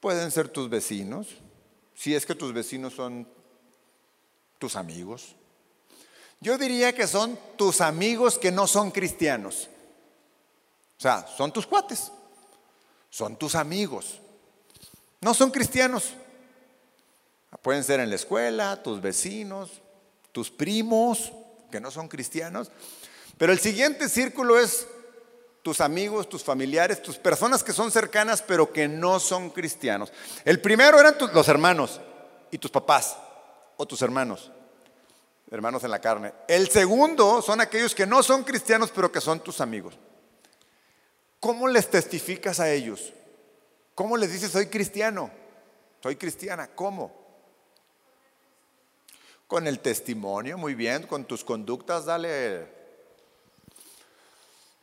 Pueden ser tus vecinos, si es que tus vecinos son tus amigos. Yo diría que son tus amigos que no son cristianos. O sea, son tus cuates, son tus amigos. No son cristianos. Pueden ser en la escuela, tus vecinos, tus primos, que no son cristianos. Pero el siguiente círculo es tus amigos, tus familiares, tus personas que son cercanas pero que no son cristianos. El primero eran los hermanos y tus papás o tus hermanos, hermanos en la carne. El segundo son aquellos que no son cristianos pero que son tus amigos. ¿Cómo les testificas a ellos? ¿Cómo les dices soy cristiano? Soy cristiana. ¿Cómo? Con el testimonio, muy bien, con tus conductas, dale.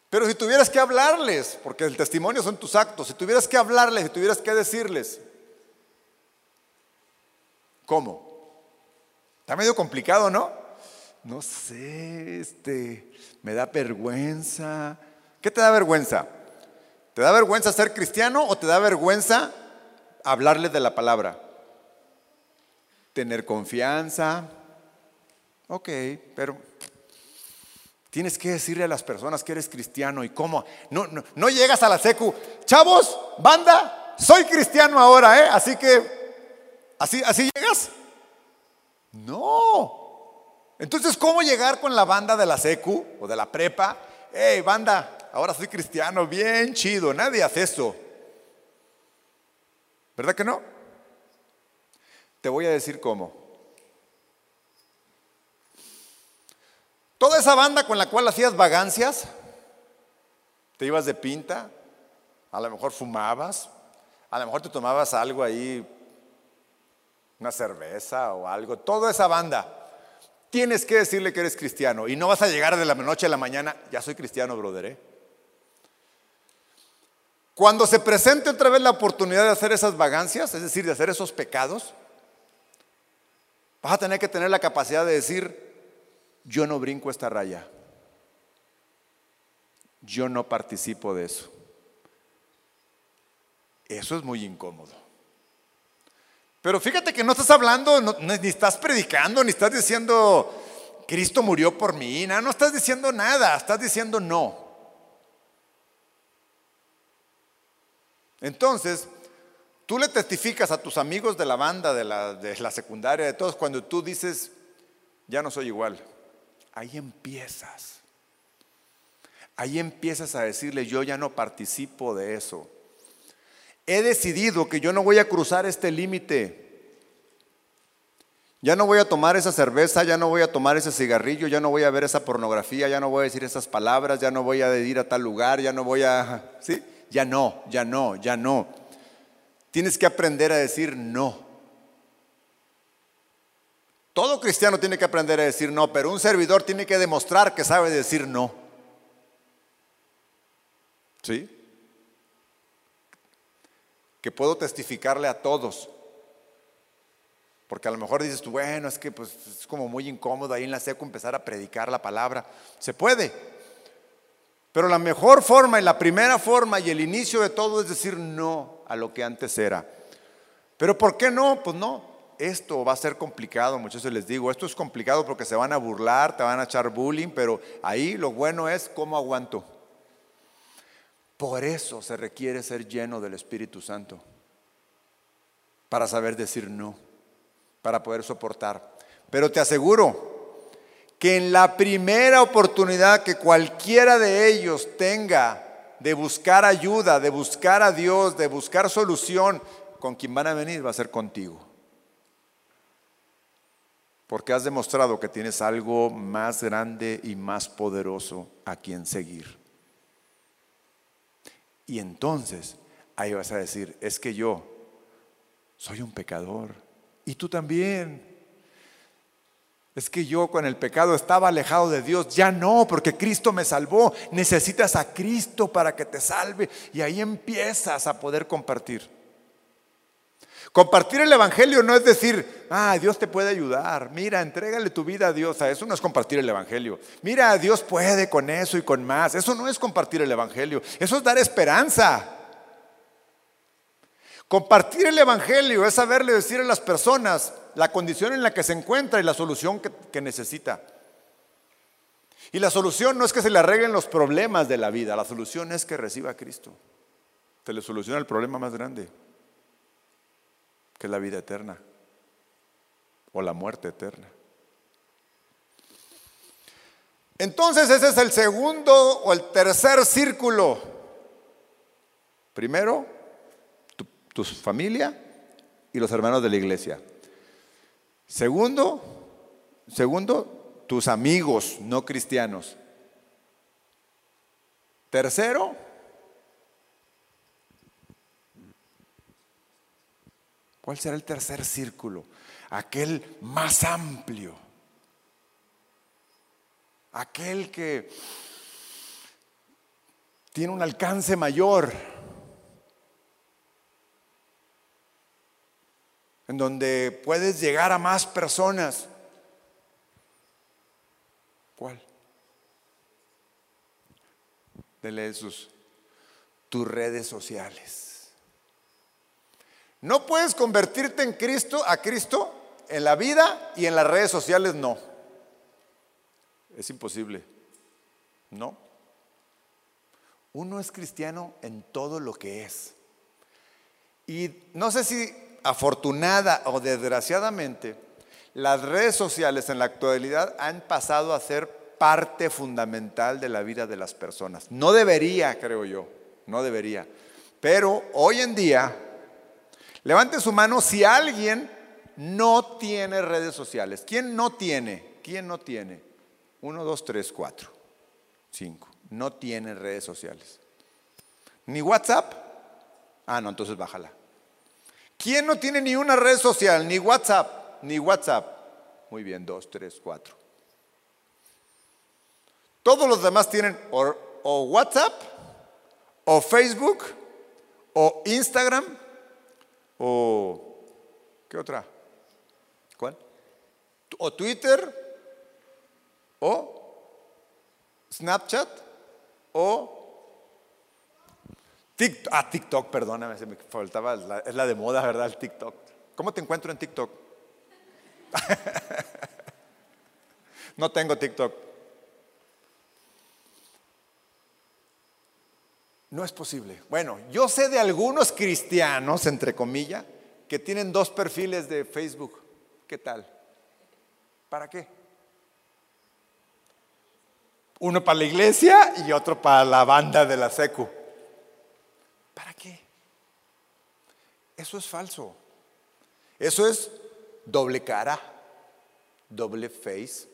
Pero si tuvieras que hablarles, porque el testimonio son tus actos, si tuvieras que hablarles, si tuvieras que decirles, ¿cómo? Está medio complicado, ¿no? No sé, este, me da vergüenza. ¿Qué te da vergüenza? ¿Te da vergüenza ser cristiano o te da vergüenza hablarles de la palabra? Tener confianza. Ok, pero tienes que decirle a las personas que eres cristiano y cómo. No, no, llegas a la secu. Chavos, banda, soy cristiano ahora, ¿eh? Así que, ¿así, así llegas? No. Entonces, ¿cómo llegar con la banda de la secu o de la prepa? Hey, banda, ahora soy cristiano, bien chido, nadie hace eso. ¿Verdad que no? Te voy a decir cómo. Toda esa banda con la cual hacías vagancias, te ibas de pinta, a lo mejor fumabas, a lo mejor te tomabas algo ahí, una cerveza o algo, toda esa banda. Tienes que decirle que eres cristiano y no vas a llegar de la noche a la mañana, ya soy cristiano, brother. ¿eh? Cuando se presente otra vez la oportunidad de hacer esas vagancias, es decir, de hacer esos pecados, Vas a tener que tener la capacidad de decir, yo no brinco esta raya. Yo no participo de eso. Eso es muy incómodo. Pero fíjate que no estás hablando, ni estás predicando, ni estás diciendo, Cristo murió por mí, no, no estás diciendo nada, estás diciendo no. Entonces, tú le testificas a tus amigos de la banda, de la, de la secundaria, de todos, cuando tú dices, ya no soy igual. Ahí empiezas. Ahí empiezas a decirle, yo ya no participo de eso. He decidido que yo no voy a cruzar este límite. Ya no voy a tomar esa cerveza, ya no voy a tomar ese cigarrillo, ya no voy a ver esa pornografía, ya no voy a decir esas palabras, ya no voy a ir a tal lugar, ya no voy a... ¿Sí? Ya no, ya no, ya no. Tienes que aprender a decir no. Todo cristiano tiene que aprender a decir no, pero un servidor tiene que demostrar que sabe decir no. ¿Sí? Que puedo testificarle a todos. Porque a lo mejor dices tú, bueno, es que pues, es como muy incómodo ahí en la seco empezar a predicar la palabra. Se puede. Pero la mejor forma y la primera forma y el inicio de todo es decir no a lo que antes era. Pero ¿por qué no? Pues no, esto va a ser complicado, muchas veces les digo, esto es complicado porque se van a burlar, te van a echar bullying, pero ahí lo bueno es cómo aguanto. Por eso se requiere ser lleno del Espíritu Santo, para saber decir no, para poder soportar. Pero te aseguro que en la primera oportunidad que cualquiera de ellos tenga de buscar ayuda, de buscar a Dios, de buscar solución, con quien van a venir va a ser contigo. Porque has demostrado que tienes algo más grande y más poderoso a quien seguir. Y entonces ahí vas a decir, es que yo soy un pecador. Y tú también. Es que yo con el pecado estaba alejado de Dios. Ya no, porque Cristo me salvó. Necesitas a Cristo para que te salve. Y ahí empiezas a poder compartir. Compartir el Evangelio no es decir, ah, Dios te puede ayudar, mira, entrégale tu vida a Dios. Eso no es compartir el Evangelio. Mira, Dios puede con eso y con más. Eso no es compartir el Evangelio. Eso es dar esperanza. Compartir el Evangelio es saberle decir a las personas la condición en la que se encuentra y la solución que, que necesita. Y la solución no es que se le arreglen los problemas de la vida, la solución es que reciba a Cristo. Se le soluciona el problema más grande que es la vida eterna o la muerte eterna. Entonces ese es el segundo o el tercer círculo. Primero, tu, familia y los hermanos de la iglesia. Segundo, segundo, tus amigos no cristianos. Tercero, ¿Cuál será el tercer círculo? Aquel más amplio. Aquel que tiene un alcance mayor. En donde puedes llegar a más personas. ¿Cuál? Dele sus tus redes sociales. No puedes convertirte en Cristo, a Cristo, en la vida y en las redes sociales no. Es imposible. No. Uno es cristiano en todo lo que es. Y no sé si afortunada o desgraciadamente, las redes sociales en la actualidad han pasado a ser parte fundamental de la vida de las personas. No debería, creo yo, no debería. Pero hoy en día Levante su mano si alguien no tiene redes sociales. ¿Quién no tiene? ¿Quién no tiene? Uno, dos, tres, cuatro, cinco. No tiene redes sociales. ¿Ni WhatsApp? Ah, no, entonces bájala. ¿Quién no tiene ni una red social? Ni WhatsApp, ni WhatsApp. Muy bien, dos, tres, cuatro. Todos los demás tienen o, o WhatsApp, o Facebook, o Instagram, ¿O qué otra? ¿Cuál? o Twitter, o Snapchat, o TikTok. Ah, TikTok, perdóname, se me faltaba, es la de moda, ¿verdad? El TikTok. ¿Cómo te encuentro en TikTok? no tengo TikTok. No es posible. Bueno, yo sé de algunos cristianos, entre comillas, que tienen dos perfiles de Facebook. ¿Qué tal? ¿Para qué? Uno para la iglesia y otro para la banda de la secu. ¿Para qué? Eso es falso. Eso es doble cara, doble face,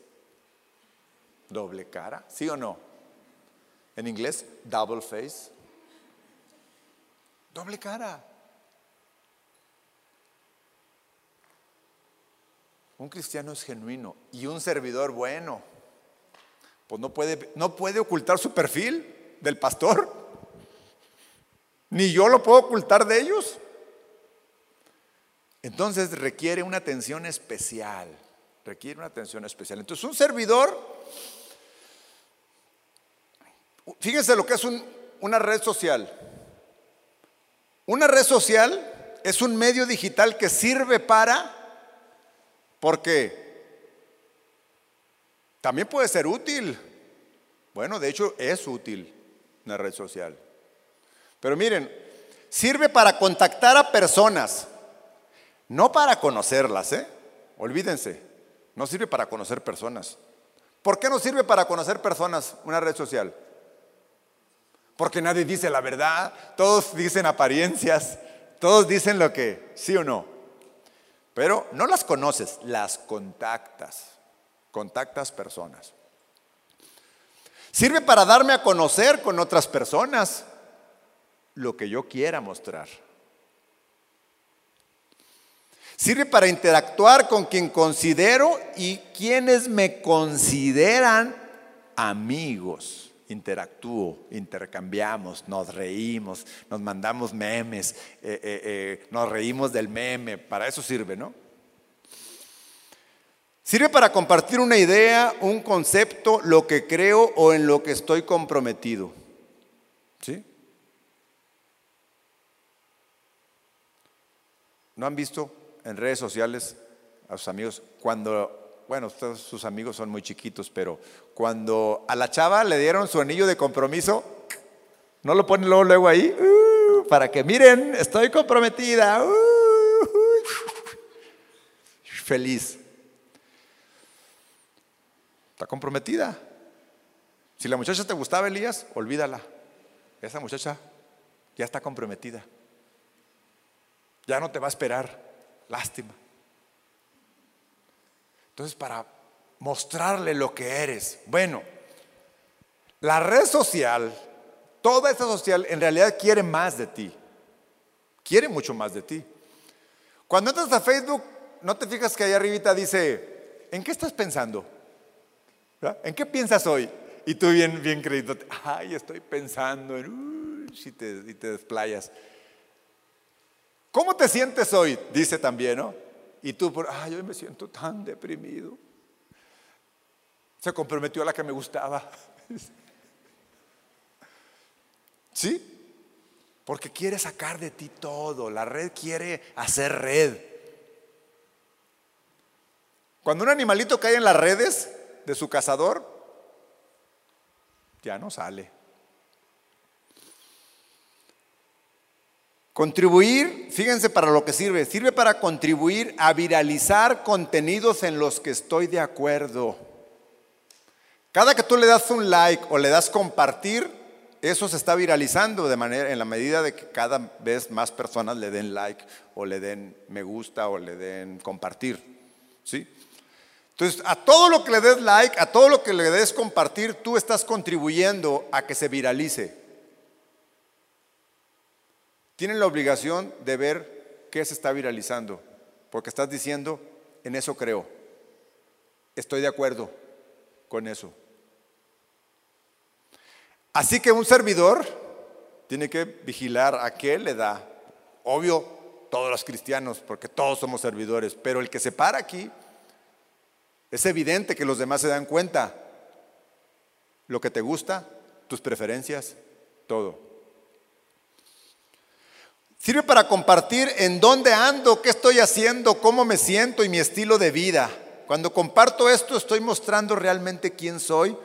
doble cara, ¿sí o no? En inglés, double face. Doble cara. Un cristiano es genuino y un servidor bueno. Pues no puede, no puede ocultar su perfil del pastor. Ni yo lo puedo ocultar de ellos. Entonces requiere una atención especial. Requiere una atención especial. Entonces un servidor, fíjense lo que es una red social. Una red social es un medio digital que sirve para, porque también puede ser útil. Bueno, de hecho es útil una red social. Pero miren, sirve para contactar a personas, no para conocerlas, ¿eh? Olvídense, no sirve para conocer personas. ¿Por qué no sirve para conocer personas una red social? Porque nadie dice la verdad, todos dicen apariencias, todos dicen lo que, sí o no. Pero no las conoces, las contactas, contactas personas. Sirve para darme a conocer con otras personas lo que yo quiera mostrar. Sirve para interactuar con quien considero y quienes me consideran amigos interactúo, intercambiamos, nos reímos, nos mandamos memes, eh, eh, eh, nos reímos del meme, para eso sirve, ¿no? Sirve para compartir una idea, un concepto, lo que creo o en lo que estoy comprometido. ¿Sí? ¿No han visto en redes sociales a sus amigos cuando bueno, todos sus amigos son muy chiquitos, pero cuando a la chava le dieron su anillo de compromiso, no lo ponen luego, luego ahí, uh, para que miren, estoy comprometida. Uh, feliz. Está comprometida. Si la muchacha te gustaba, Elías, olvídala. Esa muchacha ya está comprometida. Ya no te va a esperar. Lástima. Entonces, para mostrarle lo que eres. Bueno, la red social, toda esta social en realidad quiere más de ti. Quiere mucho más de ti. Cuando entras a Facebook, no te fijas que ahí arribita dice, ¿en qué estás pensando? ¿En qué piensas hoy? Y tú bien, bien creído, ay, estoy pensando en, y, te, te desplayas. ¿Cómo te sientes hoy? Dice también, ¿no? Y tú, por, ay, yo me siento tan deprimido. Se comprometió a la que me gustaba. ¿Sí? Porque quiere sacar de ti todo. La red quiere hacer red. Cuando un animalito cae en las redes de su cazador, ya no sale. Contribuir, fíjense para lo que sirve, sirve para contribuir a viralizar contenidos en los que estoy de acuerdo. Cada que tú le das un like o le das compartir, eso se está viralizando de manera en la medida de que cada vez más personas le den like o le den me gusta o le den compartir. ¿Sí? Entonces, a todo lo que le des like, a todo lo que le des compartir, tú estás contribuyendo a que se viralice tienen la obligación de ver qué se está viralizando, porque estás diciendo, en eso creo, estoy de acuerdo con eso. Así que un servidor tiene que vigilar a qué le da. Obvio, todos los cristianos, porque todos somos servidores, pero el que se para aquí Es evidente que los demás se dan cuenta. Lo que te gusta, tus preferencias, todo. Sirve para compartir en dónde ando, qué estoy haciendo, cómo me siento y mi estilo de vida. Cuando comparto esto estoy mostrando realmente quién soy,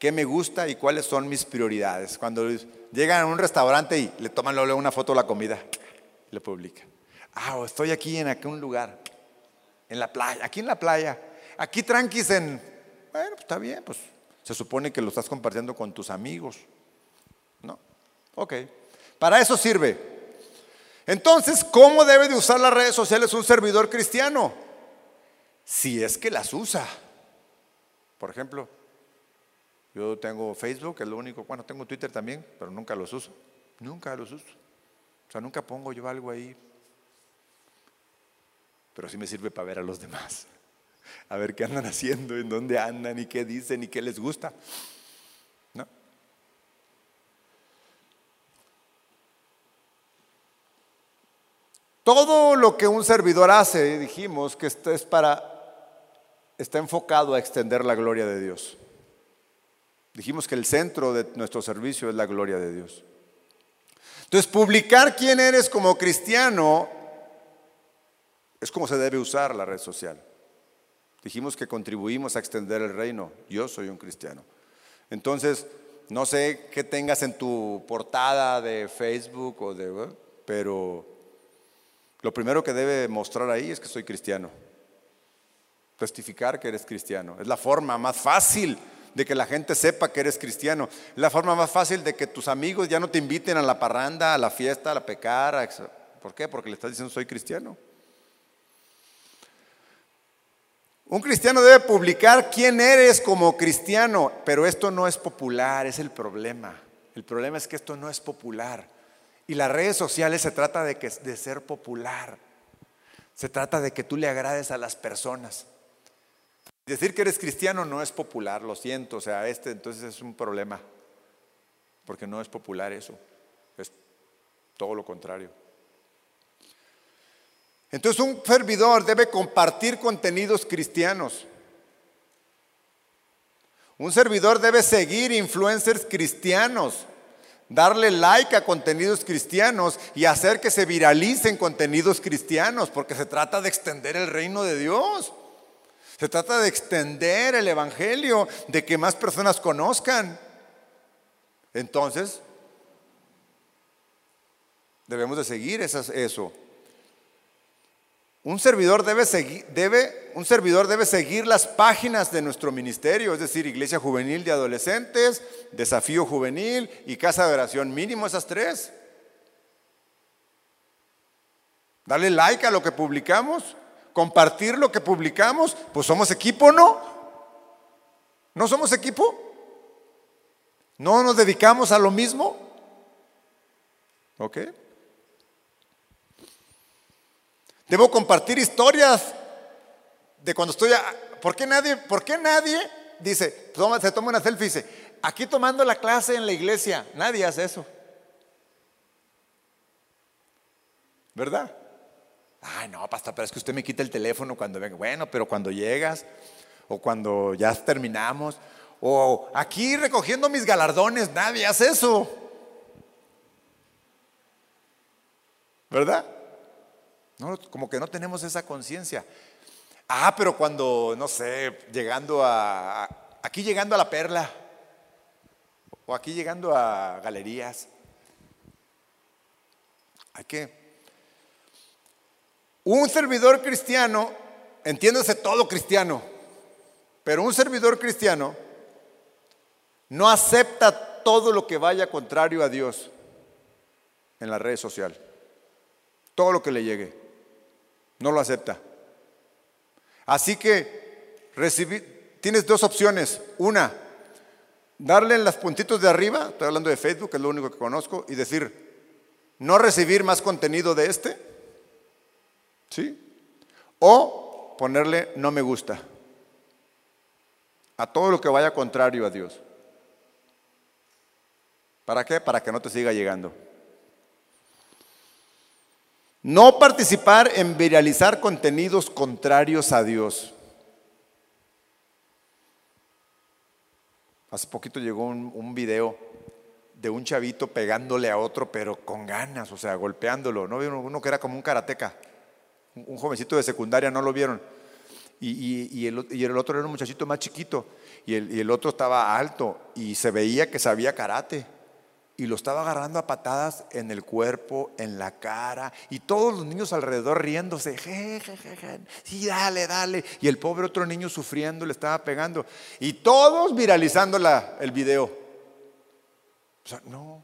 qué me gusta y cuáles son mis prioridades. Cuando llegan a un restaurante y le toman luego una foto de la comida, le publican. Ah, estoy aquí en aquel lugar, en la playa, aquí en la playa. Aquí tranquis en, bueno, pues está bien, pues se supone que lo estás compartiendo con tus amigos. ¿No? Ok. Para eso sirve. Entonces, ¿cómo debe de usar las redes sociales un servidor cristiano? Si es que las usa. Por ejemplo, yo tengo Facebook, es lo único, bueno, tengo Twitter también, pero nunca los uso. Nunca los uso. O sea, nunca pongo yo algo ahí. Pero sí me sirve para ver a los demás. A ver qué andan haciendo, en dónde andan y qué dicen y qué les gusta. Todo lo que un servidor hace, dijimos que esto es para, está enfocado a extender la gloria de Dios. Dijimos que el centro de nuestro servicio es la gloria de Dios. Entonces, publicar quién eres como cristiano es como se debe usar la red social. Dijimos que contribuimos a extender el reino. Yo soy un cristiano. Entonces, no sé qué tengas en tu portada de Facebook o de, pero lo primero que debe mostrar ahí es que soy cristiano. Testificar que eres cristiano. Es la forma más fácil de que la gente sepa que eres cristiano. Es la forma más fácil de que tus amigos ya no te inviten a la parranda, a la fiesta, a la pecar. ¿Por qué? Porque le estás diciendo soy cristiano. Un cristiano debe publicar quién eres como cristiano, pero esto no es popular, es el problema. El problema es que esto no es popular. Y las redes sociales se trata de, que, de ser popular. Se trata de que tú le agrades a las personas. Decir que eres cristiano no es popular, lo siento. O sea, este entonces es un problema. Porque no es popular eso. Es todo lo contrario. Entonces un servidor debe compartir contenidos cristianos. Un servidor debe seguir influencers cristianos darle like a contenidos cristianos y hacer que se viralicen contenidos cristianos, porque se trata de extender el reino de Dios. Se trata de extender el Evangelio, de que más personas conozcan. Entonces, debemos de seguir eso. Un servidor debe, seguir, debe, un servidor debe seguir las páginas de nuestro ministerio, es decir, Iglesia Juvenil de Adolescentes, Desafío Juvenil y Casa de Oración, mínimo esas tres. Dale like a lo que publicamos, compartir lo que publicamos, pues somos equipo, ¿no? ¿No somos equipo? ¿No nos dedicamos a lo mismo? ¿Ok? Debo compartir historias de cuando estoy... ¿Por qué nadie, por qué nadie dice, se toma una selfie y dice, aquí tomando la clase en la iglesia? Nadie hace eso. ¿Verdad? Ay, no, pastor, pero es que usted me quita el teléfono cuando venga. Bueno, pero cuando llegas o cuando ya terminamos o aquí recogiendo mis galardones, nadie hace eso. ¿Verdad? Como que no tenemos esa conciencia. Ah, pero cuando, no sé, llegando a, aquí llegando a la perla, o aquí llegando a galerías, hay que... Un servidor cristiano, entiéndase todo cristiano, pero un servidor cristiano no acepta todo lo que vaya contrario a Dios en la red social, todo lo que le llegue. No lo acepta. Así que tienes dos opciones. Una, darle en los puntitos de arriba, estoy hablando de Facebook, que es lo único que conozco, y decir, no recibir más contenido de este. ¿Sí? O ponerle no me gusta a todo lo que vaya contrario a Dios. ¿Para qué? Para que no te siga llegando. No participar en viralizar contenidos contrarios a Dios. Hace poquito llegó un, video de un chavito pegándole a otro, pero con ganas, o sea, golpeándolo. ¿No vieron uno que era como un karateca? Un, jovencito de secundaria, ¿no lo vieron? Y, y, y, el, y, el, otro era un muchachito más chiquito, y el otro estaba alto, y se veía que sabía karate. Y lo estaba agarrando a patadas en el cuerpo, en la cara. Y todos los niños alrededor riéndose. Je, je, je. Sí, dale, dale. Y el pobre otro niño sufriendo, le estaba pegando. Y todos viralizando el video. O sea, no,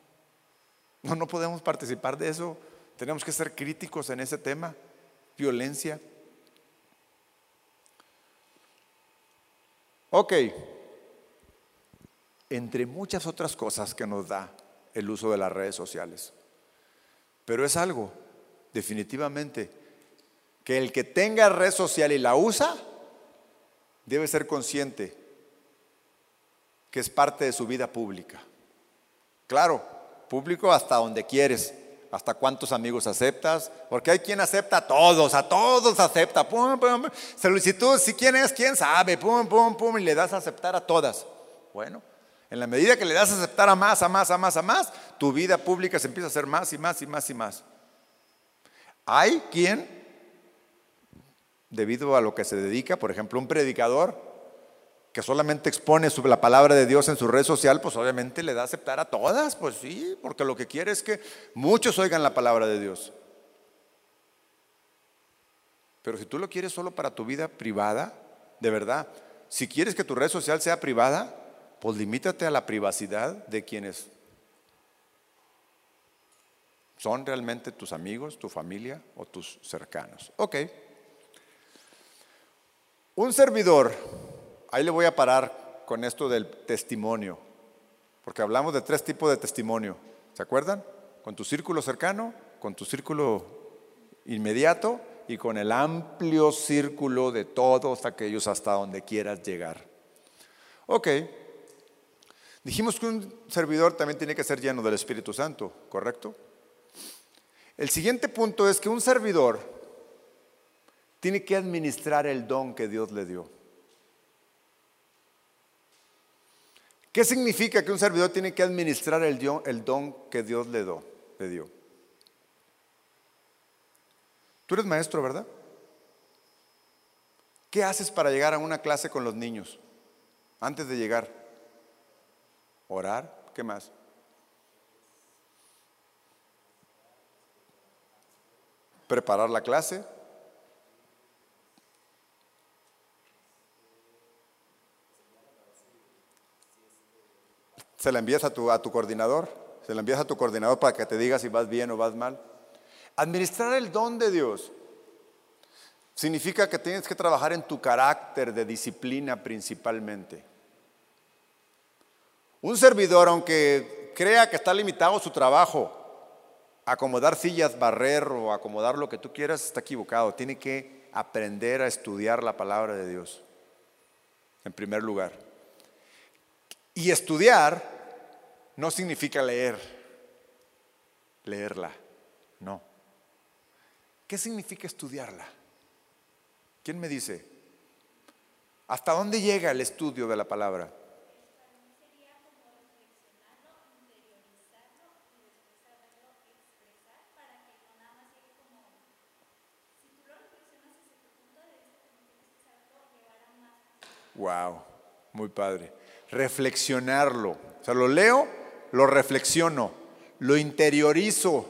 no, no podemos participar de eso. Tenemos que ser críticos en ese tema. Violencia. Ok. Entre muchas otras cosas que nos da el uso de las redes sociales. Pero es algo, definitivamente, que el que tenga red social y la usa, debe ser consciente que es parte de su vida pública. Claro, público hasta donde quieres, hasta cuántos amigos aceptas, porque hay quien acepta a todos, a todos acepta, pum, pum, pum. si quién es, quién sabe, pum, pum, pum, y le das a aceptar a todas. Bueno, en la medida que le das a aceptar a más, a más, a más, a más, tu vida pública se empieza a hacer más y más y más y más. Hay quien, debido a lo que se dedica, por ejemplo, un predicador, que solamente expone la palabra de Dios en su red social, pues obviamente le da a aceptar a todas, pues sí, porque lo que quiere es que muchos oigan la palabra de Dios. Pero si tú lo quieres solo para tu vida privada, de verdad, si quieres que tu red social sea privada, pues limítate a la privacidad de quienes son realmente tus amigos, tu familia o tus cercanos. Ok. Un servidor Ahí le voy a parar con esto del testimonio, porque hablamos de tres tipos de testimonio. ¿Se acuerdan? Con tu círculo cercano, con tu círculo inmediato y con el amplio círculo de todos aquellos hasta donde quieras llegar. Ok. Dijimos que un servidor también tiene que ser lleno del Espíritu Santo, ¿correcto? El siguiente punto es que un servidor tiene que administrar el don que Dios le dio. ¿Qué significa que un servidor tiene que administrar el, don que Dios le, le dio? Tú eres maestro, ¿verdad? ¿Qué haces para llegar a una clase con los niños? Antes de llegar. Orar, ¿qué más? Preparar la clase. Se la envías a tu, a tu coordinador, se la envías a tu coordinador para que te diga si vas bien o vas mal. Administrar el don de Dios significa que tienes que trabajar en tu carácter de disciplina principalmente. Un servidor, aunque crea que está limitado su trabajo, acomodar sillas, barrer o acomodar lo que tú quieras, está equivocado. Tiene que aprender a estudiar la palabra de Dios, en primer lugar. Y estudiar no significa leer, leerla, no. ¿Qué significa estudiarla? ¿Quién me dice? ¿Hasta dónde llega el estudio de la palabra? Wow, muy padre. Reflexionarlo. O sea, lo leo, lo reflexiono, lo interiorizo,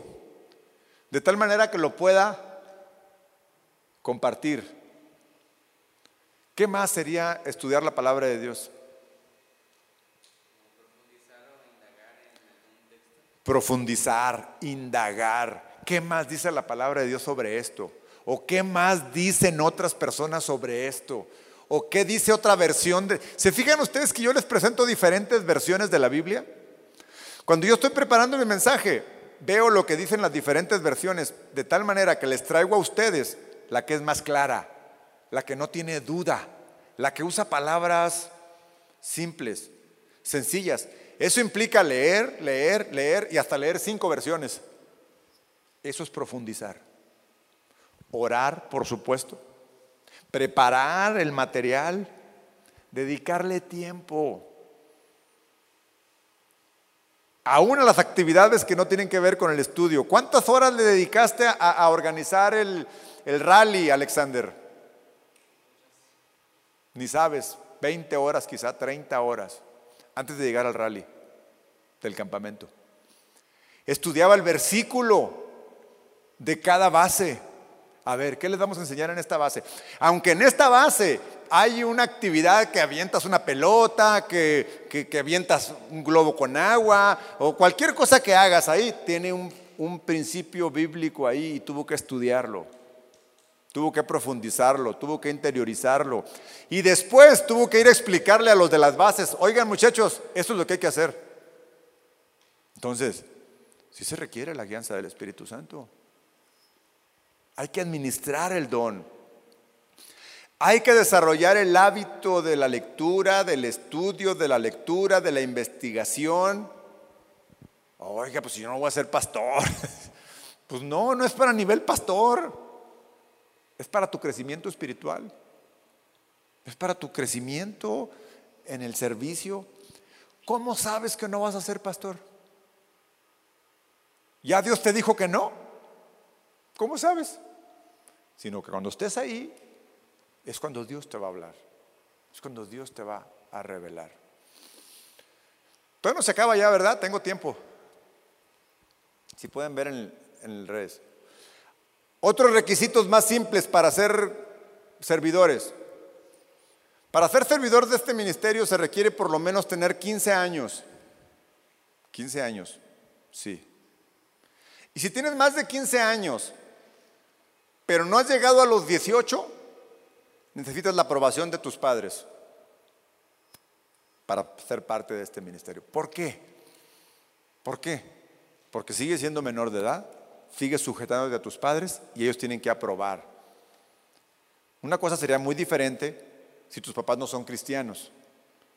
de tal manera que lo pueda compartir. ¿Qué más sería estudiar la palabra de Dios? Profundizar, indagar. ¿Qué más dice la palabra de Dios sobre esto? ¿O qué más dicen otras personas sobre esto? ¿O qué dice otra versión de... ¿Se fijan ustedes que yo les presento diferentes versiones de la Biblia? Cuando yo estoy preparando mi mensaje, veo lo que dicen las diferentes versiones, de tal manera que les traigo a ustedes la que es más clara, la que no tiene duda, la que usa palabras simples, sencillas. Eso implica leer, leer, leer y hasta leer cinco versiones. Eso es profundizar. Orar, por supuesto. Preparar el material. Dedicarle tiempo. Aún a las actividades que no tienen que ver con el estudio. ¿Cuántas horas le dedicaste a, organizar el, el rally, Alexander? Ni sabes, 20 horas, quizá 30 horas, antes de llegar al rally del campamento. Estudiaba el versículo de cada base. A ver, ¿qué les vamos a enseñar en esta base? Aunque en esta base hay una actividad que avientas una pelota, que, que, avientas un globo con agua, o cualquier cosa que hagas ahí, tiene un, principio bíblico ahí y tuvo que estudiarlo. Tuvo que profundizarlo, tuvo que interiorizarlo. Y después tuvo que ir a explicarle a los de las bases, oigan muchachos, esto es lo que hay que hacer. Entonces, sí se requiere la guianza del Espíritu Santo. Hay que administrar el don. Hay que desarrollar el hábito de la lectura, del estudio, de la lectura, de la investigación. Oiga, pues yo no voy a ser pastor. Pues no, no es para nivel pastor. Es para tu crecimiento espiritual. Es para tu crecimiento en el servicio. ¿Cómo sabes que no vas a ser pastor? ¿Ya Dios te dijo que no? ¿Cómo sabes? Sino que cuando estés ahí, es cuando Dios te va a hablar. Es cuando Dios te va a revelar. Todavía no se acaba ya, ¿verdad? Tengo tiempo. Si pueden ver en el, res. Otros requisitos más simples para ser servidores. Para ser servidor de este ministerio se requiere por lo menos tener 15 años. 15 años, sí. Y si tienes más de 15 años pero no has llegado a los 18, necesitas la aprobación de tus padres para ser parte de este ministerio. ¿Por qué? ¿Por qué? Porque sigues siendo menor de edad, sigues sujetándote a tus padres y ellos tienen que aprobar. Una cosa sería muy diferente si tus papás no son cristianos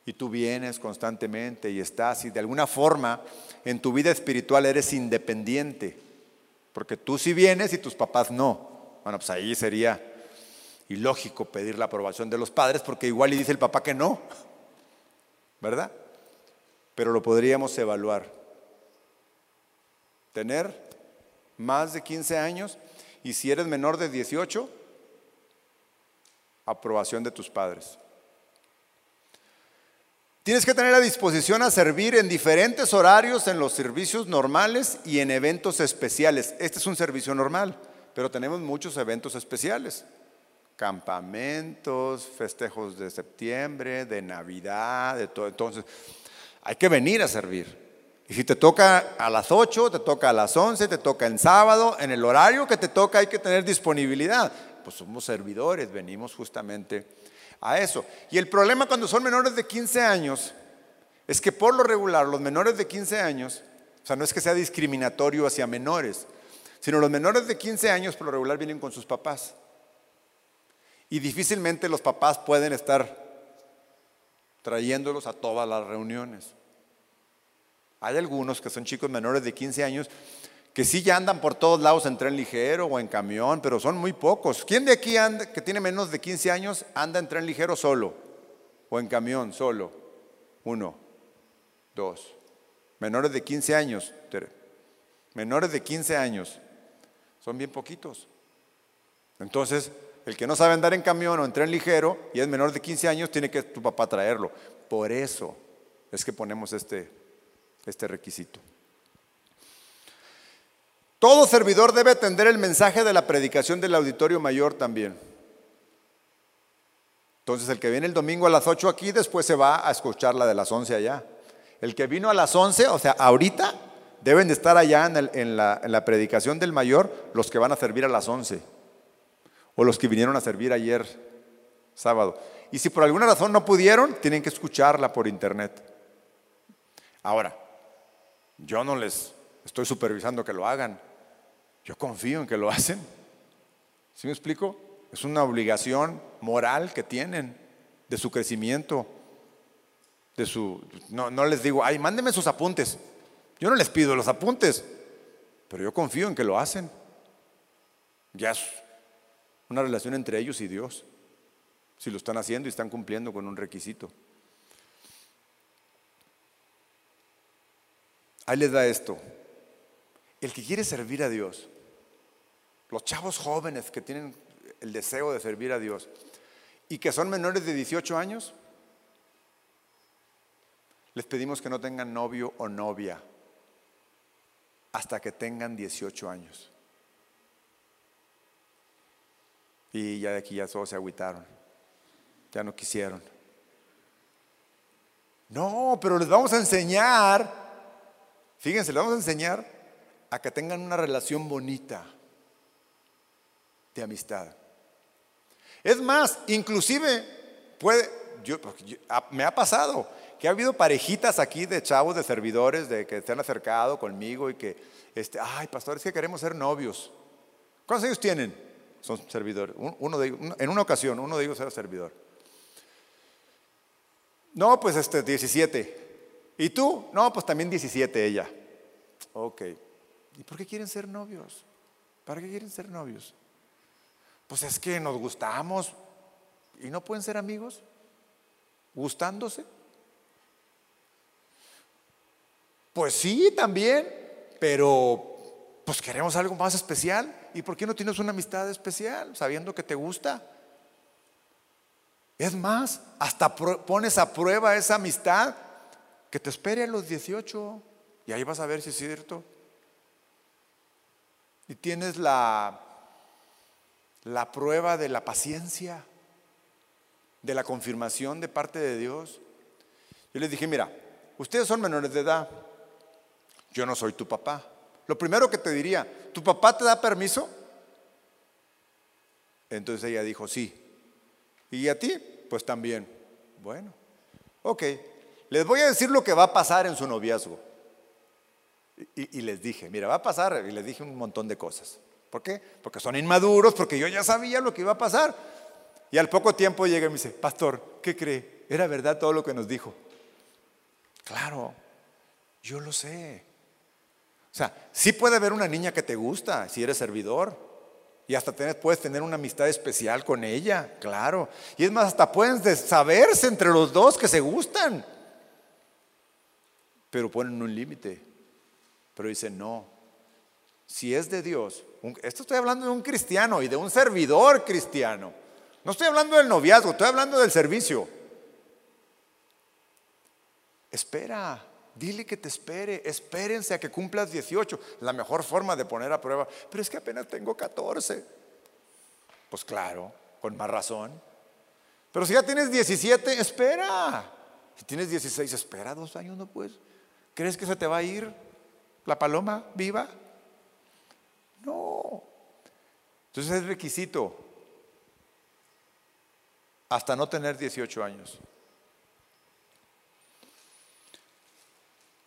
y tú vienes constantemente y estás y de alguna forma en tu vida espiritual eres independiente, porque tú sí vienes y tus papás no. Bueno, pues ahí sería ilógico pedir la aprobación de los padres porque igual y dice el papá que no, ¿verdad? Pero lo podríamos evaluar. Tener más de 15 años y si eres menor de 18, aprobación de tus padres. Tienes que tener la disposición a servir en diferentes horarios en los servicios normales y en eventos especiales. Este es un servicio normal. Pero tenemos muchos eventos especiales, campamentos, festejos de septiembre, de Navidad, de todo. Entonces, hay que venir a servir. Y si te toca a las 8, te toca a las 11, te toca en sábado, en el horario que te toca hay que tener disponibilidad. Pues somos servidores, venimos justamente a eso. Y el problema cuando son menores de 15 años es que por lo regular los menores de 15 años, o sea, no es que sea discriminatorio hacia menores, sino los menores de 15 años por lo regular vienen con sus papás. Y difícilmente los papás pueden estar trayéndolos a todas las reuniones. Hay algunos que son chicos menores de 15 años que sí ya andan por todos lados en tren ligero o en camión, pero son muy pocos. ¿Quién de aquí anda, que tiene menos de 15 años anda en tren ligero solo o en camión solo? Uno, dos. Menores de 15 años, menores de 15 años son bien poquitos. Entonces, el que no sabe andar en camión o en tren ligero y es menor de 15 años, tiene que tu papá traerlo. Por eso es que ponemos este, este requisito. Todo servidor debe atender el mensaje de la predicación del auditorio mayor también. Entonces el que viene el domingo a las 8 aquí, después se va a escuchar la de las 11 allá. El que vino a las 11, o sea, ahorita, Deben de estar allá en, la, predicación del mayor los que van a servir a las 11 o los que vinieron a servir ayer sábado. Y si por alguna razón no pudieron, tienen que escucharla por internet. Ahora, yo no les estoy supervisando que lo hagan. Yo confío en que lo hacen. ¿Sí me explico? Es una obligación moral que tienen de su crecimiento, de su no, no les digo, "Ay, mándenme sus apuntes." Yo no les pido los apuntes, pero yo confío en que lo hacen. Ya es una relación entre ellos y Dios, si lo están haciendo y están cumpliendo con un requisito. Ahí les da esto. El que quiere servir a Dios, los chavos jóvenes que tienen el deseo de servir a Dios y que son menores de 18 años, les pedimos que no tengan novio o novia hasta que tengan 18 años. Y ya de aquí ya todos se agüitaron, ya no quisieron. No, pero les vamos a enseñar, fíjense, les vamos a enseñar a que tengan una relación bonita de amistad. Es más, inclusive puede, yo, me ha pasado que ha habido parejitas aquí de chavos, de servidores, de que se han acercado conmigo y que, este, ay, pastores, que queremos ser novios. ¿Cuántos años tienen? Son servidores. Uno de, en una ocasión, uno de ellos era servidor. No, pues este, 17. ¿Y tú? No, pues también 17 ella. Ok. ¿Y por qué quieren ser novios? ¿Para qué quieren ser novios? Pues es que nos gustamos y no pueden ser amigos gustándose. Pues sí, también, pero pues queremos algo más especial. ¿Y por qué no tienes una amistad especial sabiendo que te gusta? Es más, hasta pones a prueba esa amistad que te espere a los 18 y ahí vas a ver si es cierto. Y tienes la, la prueba de la paciencia, de la confirmación de parte de Dios. Yo les dije, mira, ustedes son menores de edad, yo no soy tu papá. Lo primero que te diría, ¿tu papá te da permiso? Entonces ella dijo, sí. ¿Y a ti? Pues también. Bueno, ok. Les voy a decir lo que va a pasar en su noviazgo. Y, les dije, mira, va a pasar, y les dije un montón de cosas. ¿Por qué? Porque son inmaduros, porque yo ya sabía lo que iba a pasar. Y al poco tiempo llega y me dice, pastor, ¿qué cree? Era verdad todo lo que nos dijo. Claro, yo lo sé. Sea, sí puede haber una niña que te gusta si eres servidor. Y hasta puedes tener una amistad especial con ella, claro. Y es más, hasta pueden saberse entre los dos que se gustan. Pero ponen un límite. Pero dicen, no, si es de Dios, esto estoy hablando de un cristiano y de un servidor cristiano. No estoy hablando del noviazgo, estoy hablando del servicio. Espera, Dile que te espere, espérense a que cumplas 18. La mejor forma de poner a prueba, pero es que apenas tengo 14. Pues claro, con más razón. Pero si ya tienes 17, espera. Si tienes 16, espera dos años, no pues. ¿Crees que se te va a ir la paloma viva? No. Entonces es requisito hasta no tener 18 años.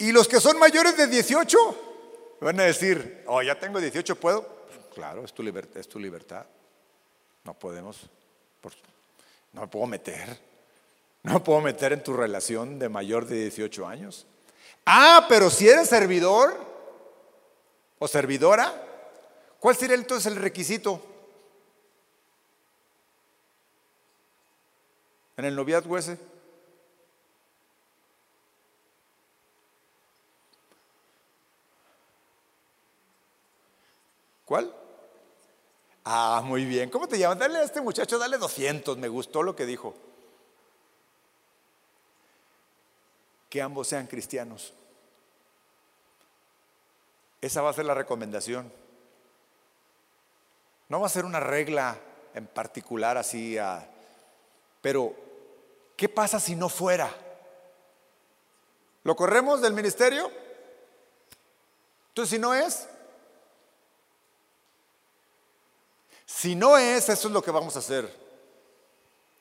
Y los que son mayores de 18 van a decir, oh, ya tengo 18, ¿puedo? claro, es tu, libertad, es tu libertad. No podemos, no me puedo meter. No me puedo meter en tu relación de mayor de 18 años. Ah, pero si eres servidor o servidora, ¿cuál sería entonces el requisito? En el noviazgo ese. ¿Cuál? Ah, muy bien. ¿Cómo te llamas? Dale a este muchacho, dale 200. Me gustó lo que dijo. Que ambos sean cristianos. Esa va a ser la recomendación. No va a ser una regla en particular así, pero ¿qué pasa si no fuera? ¿Lo corremos del ministerio? Entonces, si no es, Si no es, eso es lo que vamos a hacer.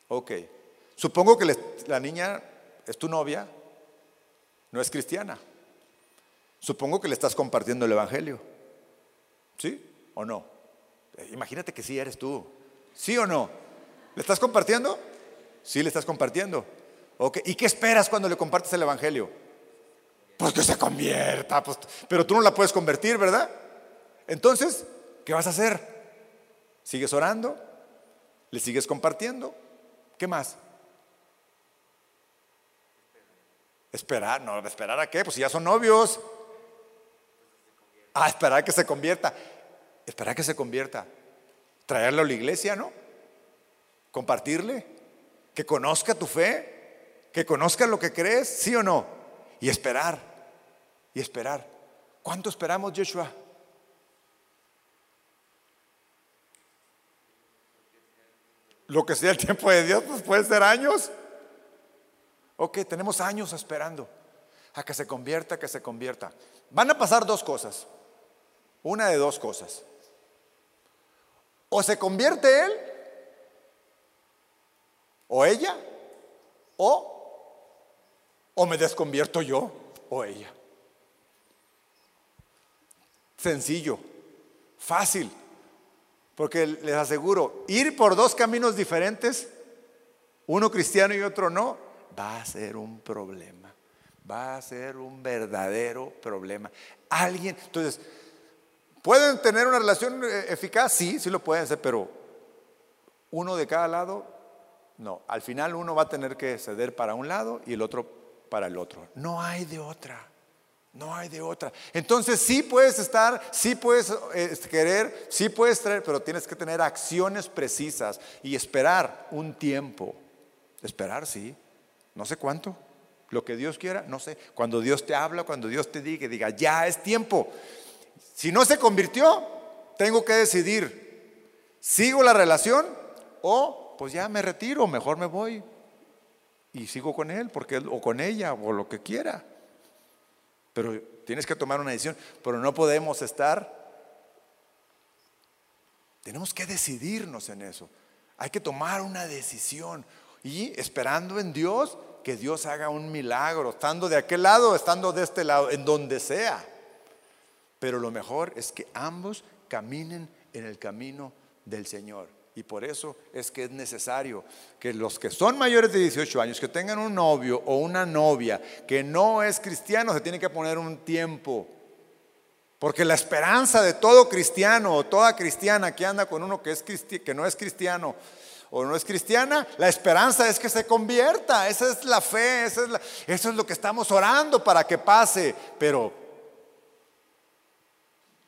Ok. Supongo que la niña es tu novia, no es cristiana. Supongo que le estás compartiendo el Evangelio. ¿Sí o no? Eh, imagínate que sí eres tú. ¿Sí o no? ¿Le estás compartiendo? Sí, le estás compartiendo. Ok. ¿Y qué esperas cuando le compartes el Evangelio? Pues que se convierta. Pues, pero tú no la puedes convertir, ¿verdad? Entonces, ¿qué vas a hacer? ¿Sigues orando? ¿Le sigues compartiendo? ¿Qué más? Esperar, no, esperar a qué? Pues si ya son novios. Ah, esperar que se convierta. Esperar que se convierta. Traerlo a la iglesia, ¿no? Compartirle. Que conozca tu fe. Que conozca lo que crees, sí o no. Y esperar. Y esperar. ¿Cuánto esperamos, Joshua? Lo que sea el tiempo de Dios, pues puede ser años. Ok, tenemos años esperando a que se convierta, que se convierta. Van a pasar dos cosas. Una de dos cosas. O se convierte él, o ella, o, o me desconvierto yo, o ella. Sencillo, fácil, porque les aseguro, ir por dos caminos diferentes, uno cristiano y otro no, va a ser un problema, va a ser un verdadero problema. Alguien, entonces, ¿Pueden tener una relación eh, eficaz? Sí, sí lo pueden hacer, pero uno de cada lado, no. Al final uno va a tener que ceder para un lado y el otro para el otro. No hay de otra. No hay de otra. Entonces sí puedes estar, sí puedes eh, querer, sí puedes traer, pero tienes que tener acciones precisas y esperar un tiempo. Esperar, sí. No sé cuánto. Lo que Dios quiera, no sé. Cuando Dios te habla, cuando Dios te diga, diga, ya es tiempo. Si no se convirtió, tengo que decidir, ¿sigo la relación o pues ya me retiro, mejor me voy y sigo con él porque, o con ella o lo que quiera? Pero tienes que tomar una decisión, pero no podemos estar, tenemos que decidirnos en eso. Hay que tomar una decisión y esperando en Dios que Dios haga un milagro, estando de aquel lado, estando de este lado, en donde sea. Pero lo mejor es que ambos caminen en el camino del Señor. Y por eso es que es necesario que los que son mayores de 18 años, que tengan un novio o una novia que no es cristiano, se tiene que poner un tiempo. Porque la esperanza de todo cristiano o toda cristiana que anda con uno que, es que no es cristiano o no es cristiana, la esperanza es que se convierta. Esa es la fe, es eso es lo que estamos orando para que pase. Pero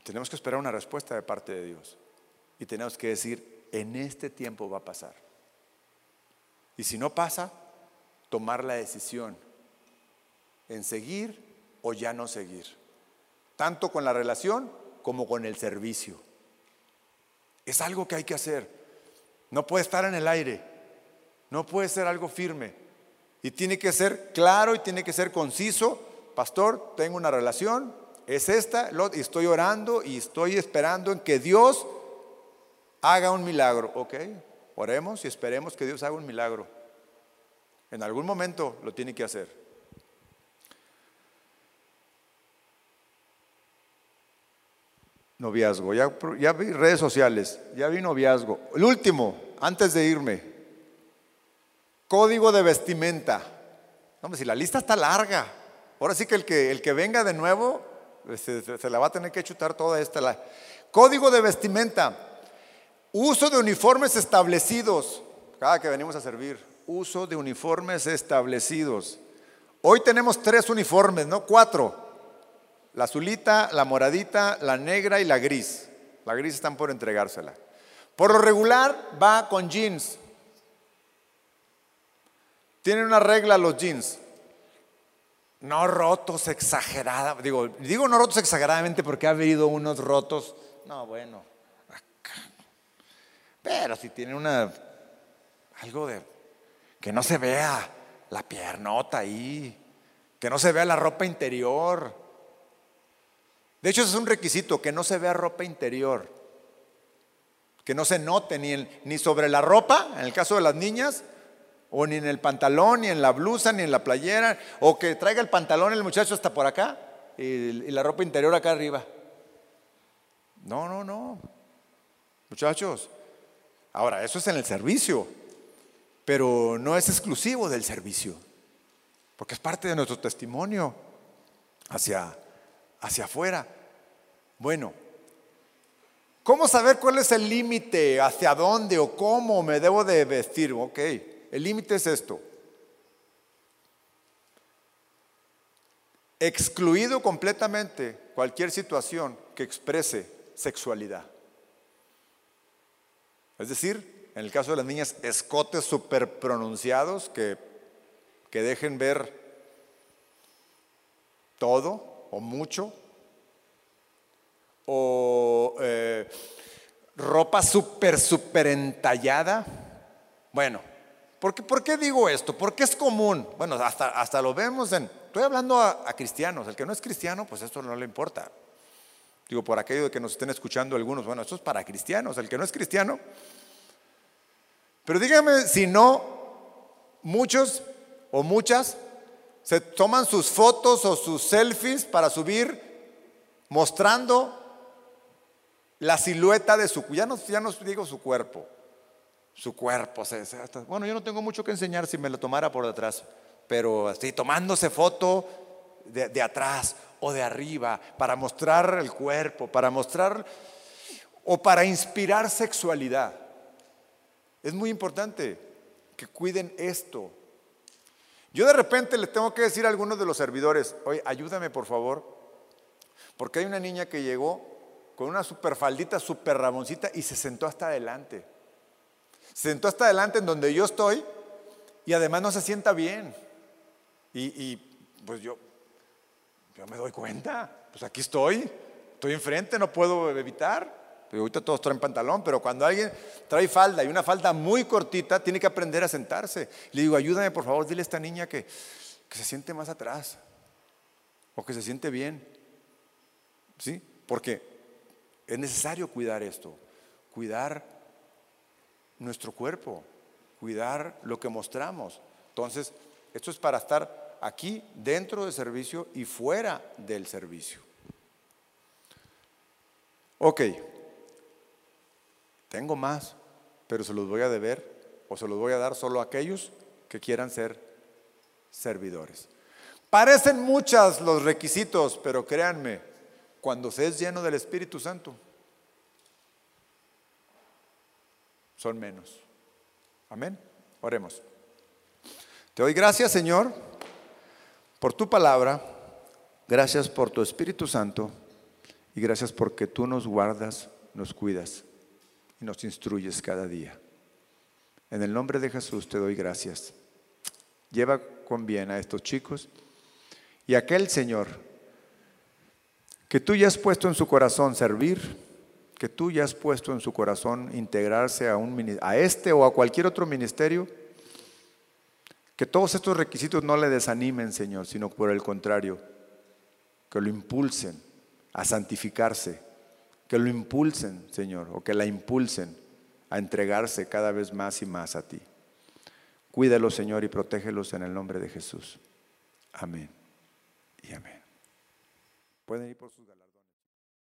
tenemos que esperar una respuesta de parte de Dios. Y tenemos que decir, en este tiempo va a pasar. Y si no pasa, tomar la decisión en seguir o ya no seguir. Tanto con la relación como con el servicio. Es algo que hay que hacer. No puede estar en el aire. No puede ser algo firme. Y tiene que ser claro y tiene que ser conciso. Pastor, tengo una relación, es esta, y estoy orando y estoy esperando en que Dios haga un milagro. Ok, oremos y esperemos que Dios haga un milagro. En algún momento lo tiene que hacer. Noviazgo, ya, ya vi redes sociales, ya vi noviazgo. El último, antes de irme, código de vestimenta. No, si la lista está larga. Ahora sí que el que, el que venga de nuevo se, la va a tener que chutar toda esta. Código de vestimenta. Uso de uniformes establecidos. Cada que venimos a servir. Uso de uniformes establecidos. Hoy tenemos tres uniformes, no cuatro. La azulita, la moradita, la negra y la gris. La gris están por entregársela. Por lo regular va con jeans. Tienen una regla los jeans no rotos exagerada, digo, digo no rotos exageradamente porque ha habido unos rotos, no, bueno, pero si tiene una, algo de, que no se vea la piernota ahí, que no se vea la ropa interior. De hecho, es un requisito, que no se vea ropa interior, que no se note ni, ni sobre la ropa, en el caso de las niñas, o ni en el pantalón, ni en la blusa, ni en la playera, o que traiga el pantalón el muchacho hasta por acá y, la ropa interior acá arriba. No, no, no. Muchachos, ahora, eso es en el servicio, pero no es exclusivo del servicio, porque es parte de nuestro testimonio hacia, hacia afuera. Bueno, ¿cómo saber cuál es el límite, hacia dónde o cómo me debo de vestir? Ok. El límite es esto. Excluido completamente cualquier situación que exprese sexualidad. Es decir, en el caso de las niñas, escotes súper pronunciados que, que dejen ver todo o mucho, o eh, ropa súper, súper entallada. Bueno, ¿por qué, ¿por qué, digo esto? Porque es común. Bueno, hasta, hasta lo vemos en... Estoy hablando a, a, cristianos. El que no es cristiano, pues esto no le importa. Digo, por aquello de que nos estén escuchando algunos, bueno, esto es para cristianos. El que no es cristiano. Pero dígame si no, muchos o muchas se toman sus fotos o sus selfies para subir mostrando la silueta de su, ya no, ya no digo su cuerpo, su cuerpo. bueno, yo no tengo mucho que enseñar si me lo tomara por detrás, pero así tomándose foto de, de atrás o de arriba para mostrar el cuerpo, para mostrar o para inspirar sexualidad. Es muy importante que cuiden esto. Yo de repente le tengo que decir a algunos de los servidores, oye, ayúdame por favor, porque hay una niña que llegó con una super faldita, super ramoncita y se sentó hasta adelante. Se sentó hasta adelante en donde yo estoy y además no se sienta bien. Y, pues yo, yo me doy cuenta, pues aquí estoy, estoy enfrente, no puedo evitar. ahorita todos traen pantalón, pero cuando alguien trae falda y una falda muy cortita, tiene que aprender a sentarse. Le digo, ayúdame por favor, dile a esta niña que, que se siente más atrás o que se siente bien. ¿Sí? Porque es necesario cuidar esto, cuidar nuestro cuerpo, cuidar lo que mostramos. Entonces, esto es para estar aquí dentro del servicio y fuera del servicio. Ok, tengo más, pero se los voy a deber o se los voy a dar solo a aquellos que quieran ser servidores. Parecen muchos los requisitos, pero créanme, cuando se es lleno del Espíritu Santo, son menos. Amén. Oremos. Te doy gracias, Señor, por tu palabra. Gracias por tu Espíritu Santo. Y gracias porque tú nos guardas, nos cuidas y nos instruyes cada día. En el nombre de Jesús te doy gracias. Lleva con bien a estos chicos y aquel Señor que tú ya has puesto en su corazón servir, que tú ya has puesto en su corazón integrarse a, un, a este o a cualquier otro ministerio, que todos estos requisitos no le desanimen, Señor, sino por el contrario, que lo impulsen a santificarse, que lo impulsen, Señor, o que la impulsen a entregarse cada vez más y más a ti. Cuídalos, Señor, y protégelos en el nombre de Jesús. Amén y amén. Pueden ir por sus.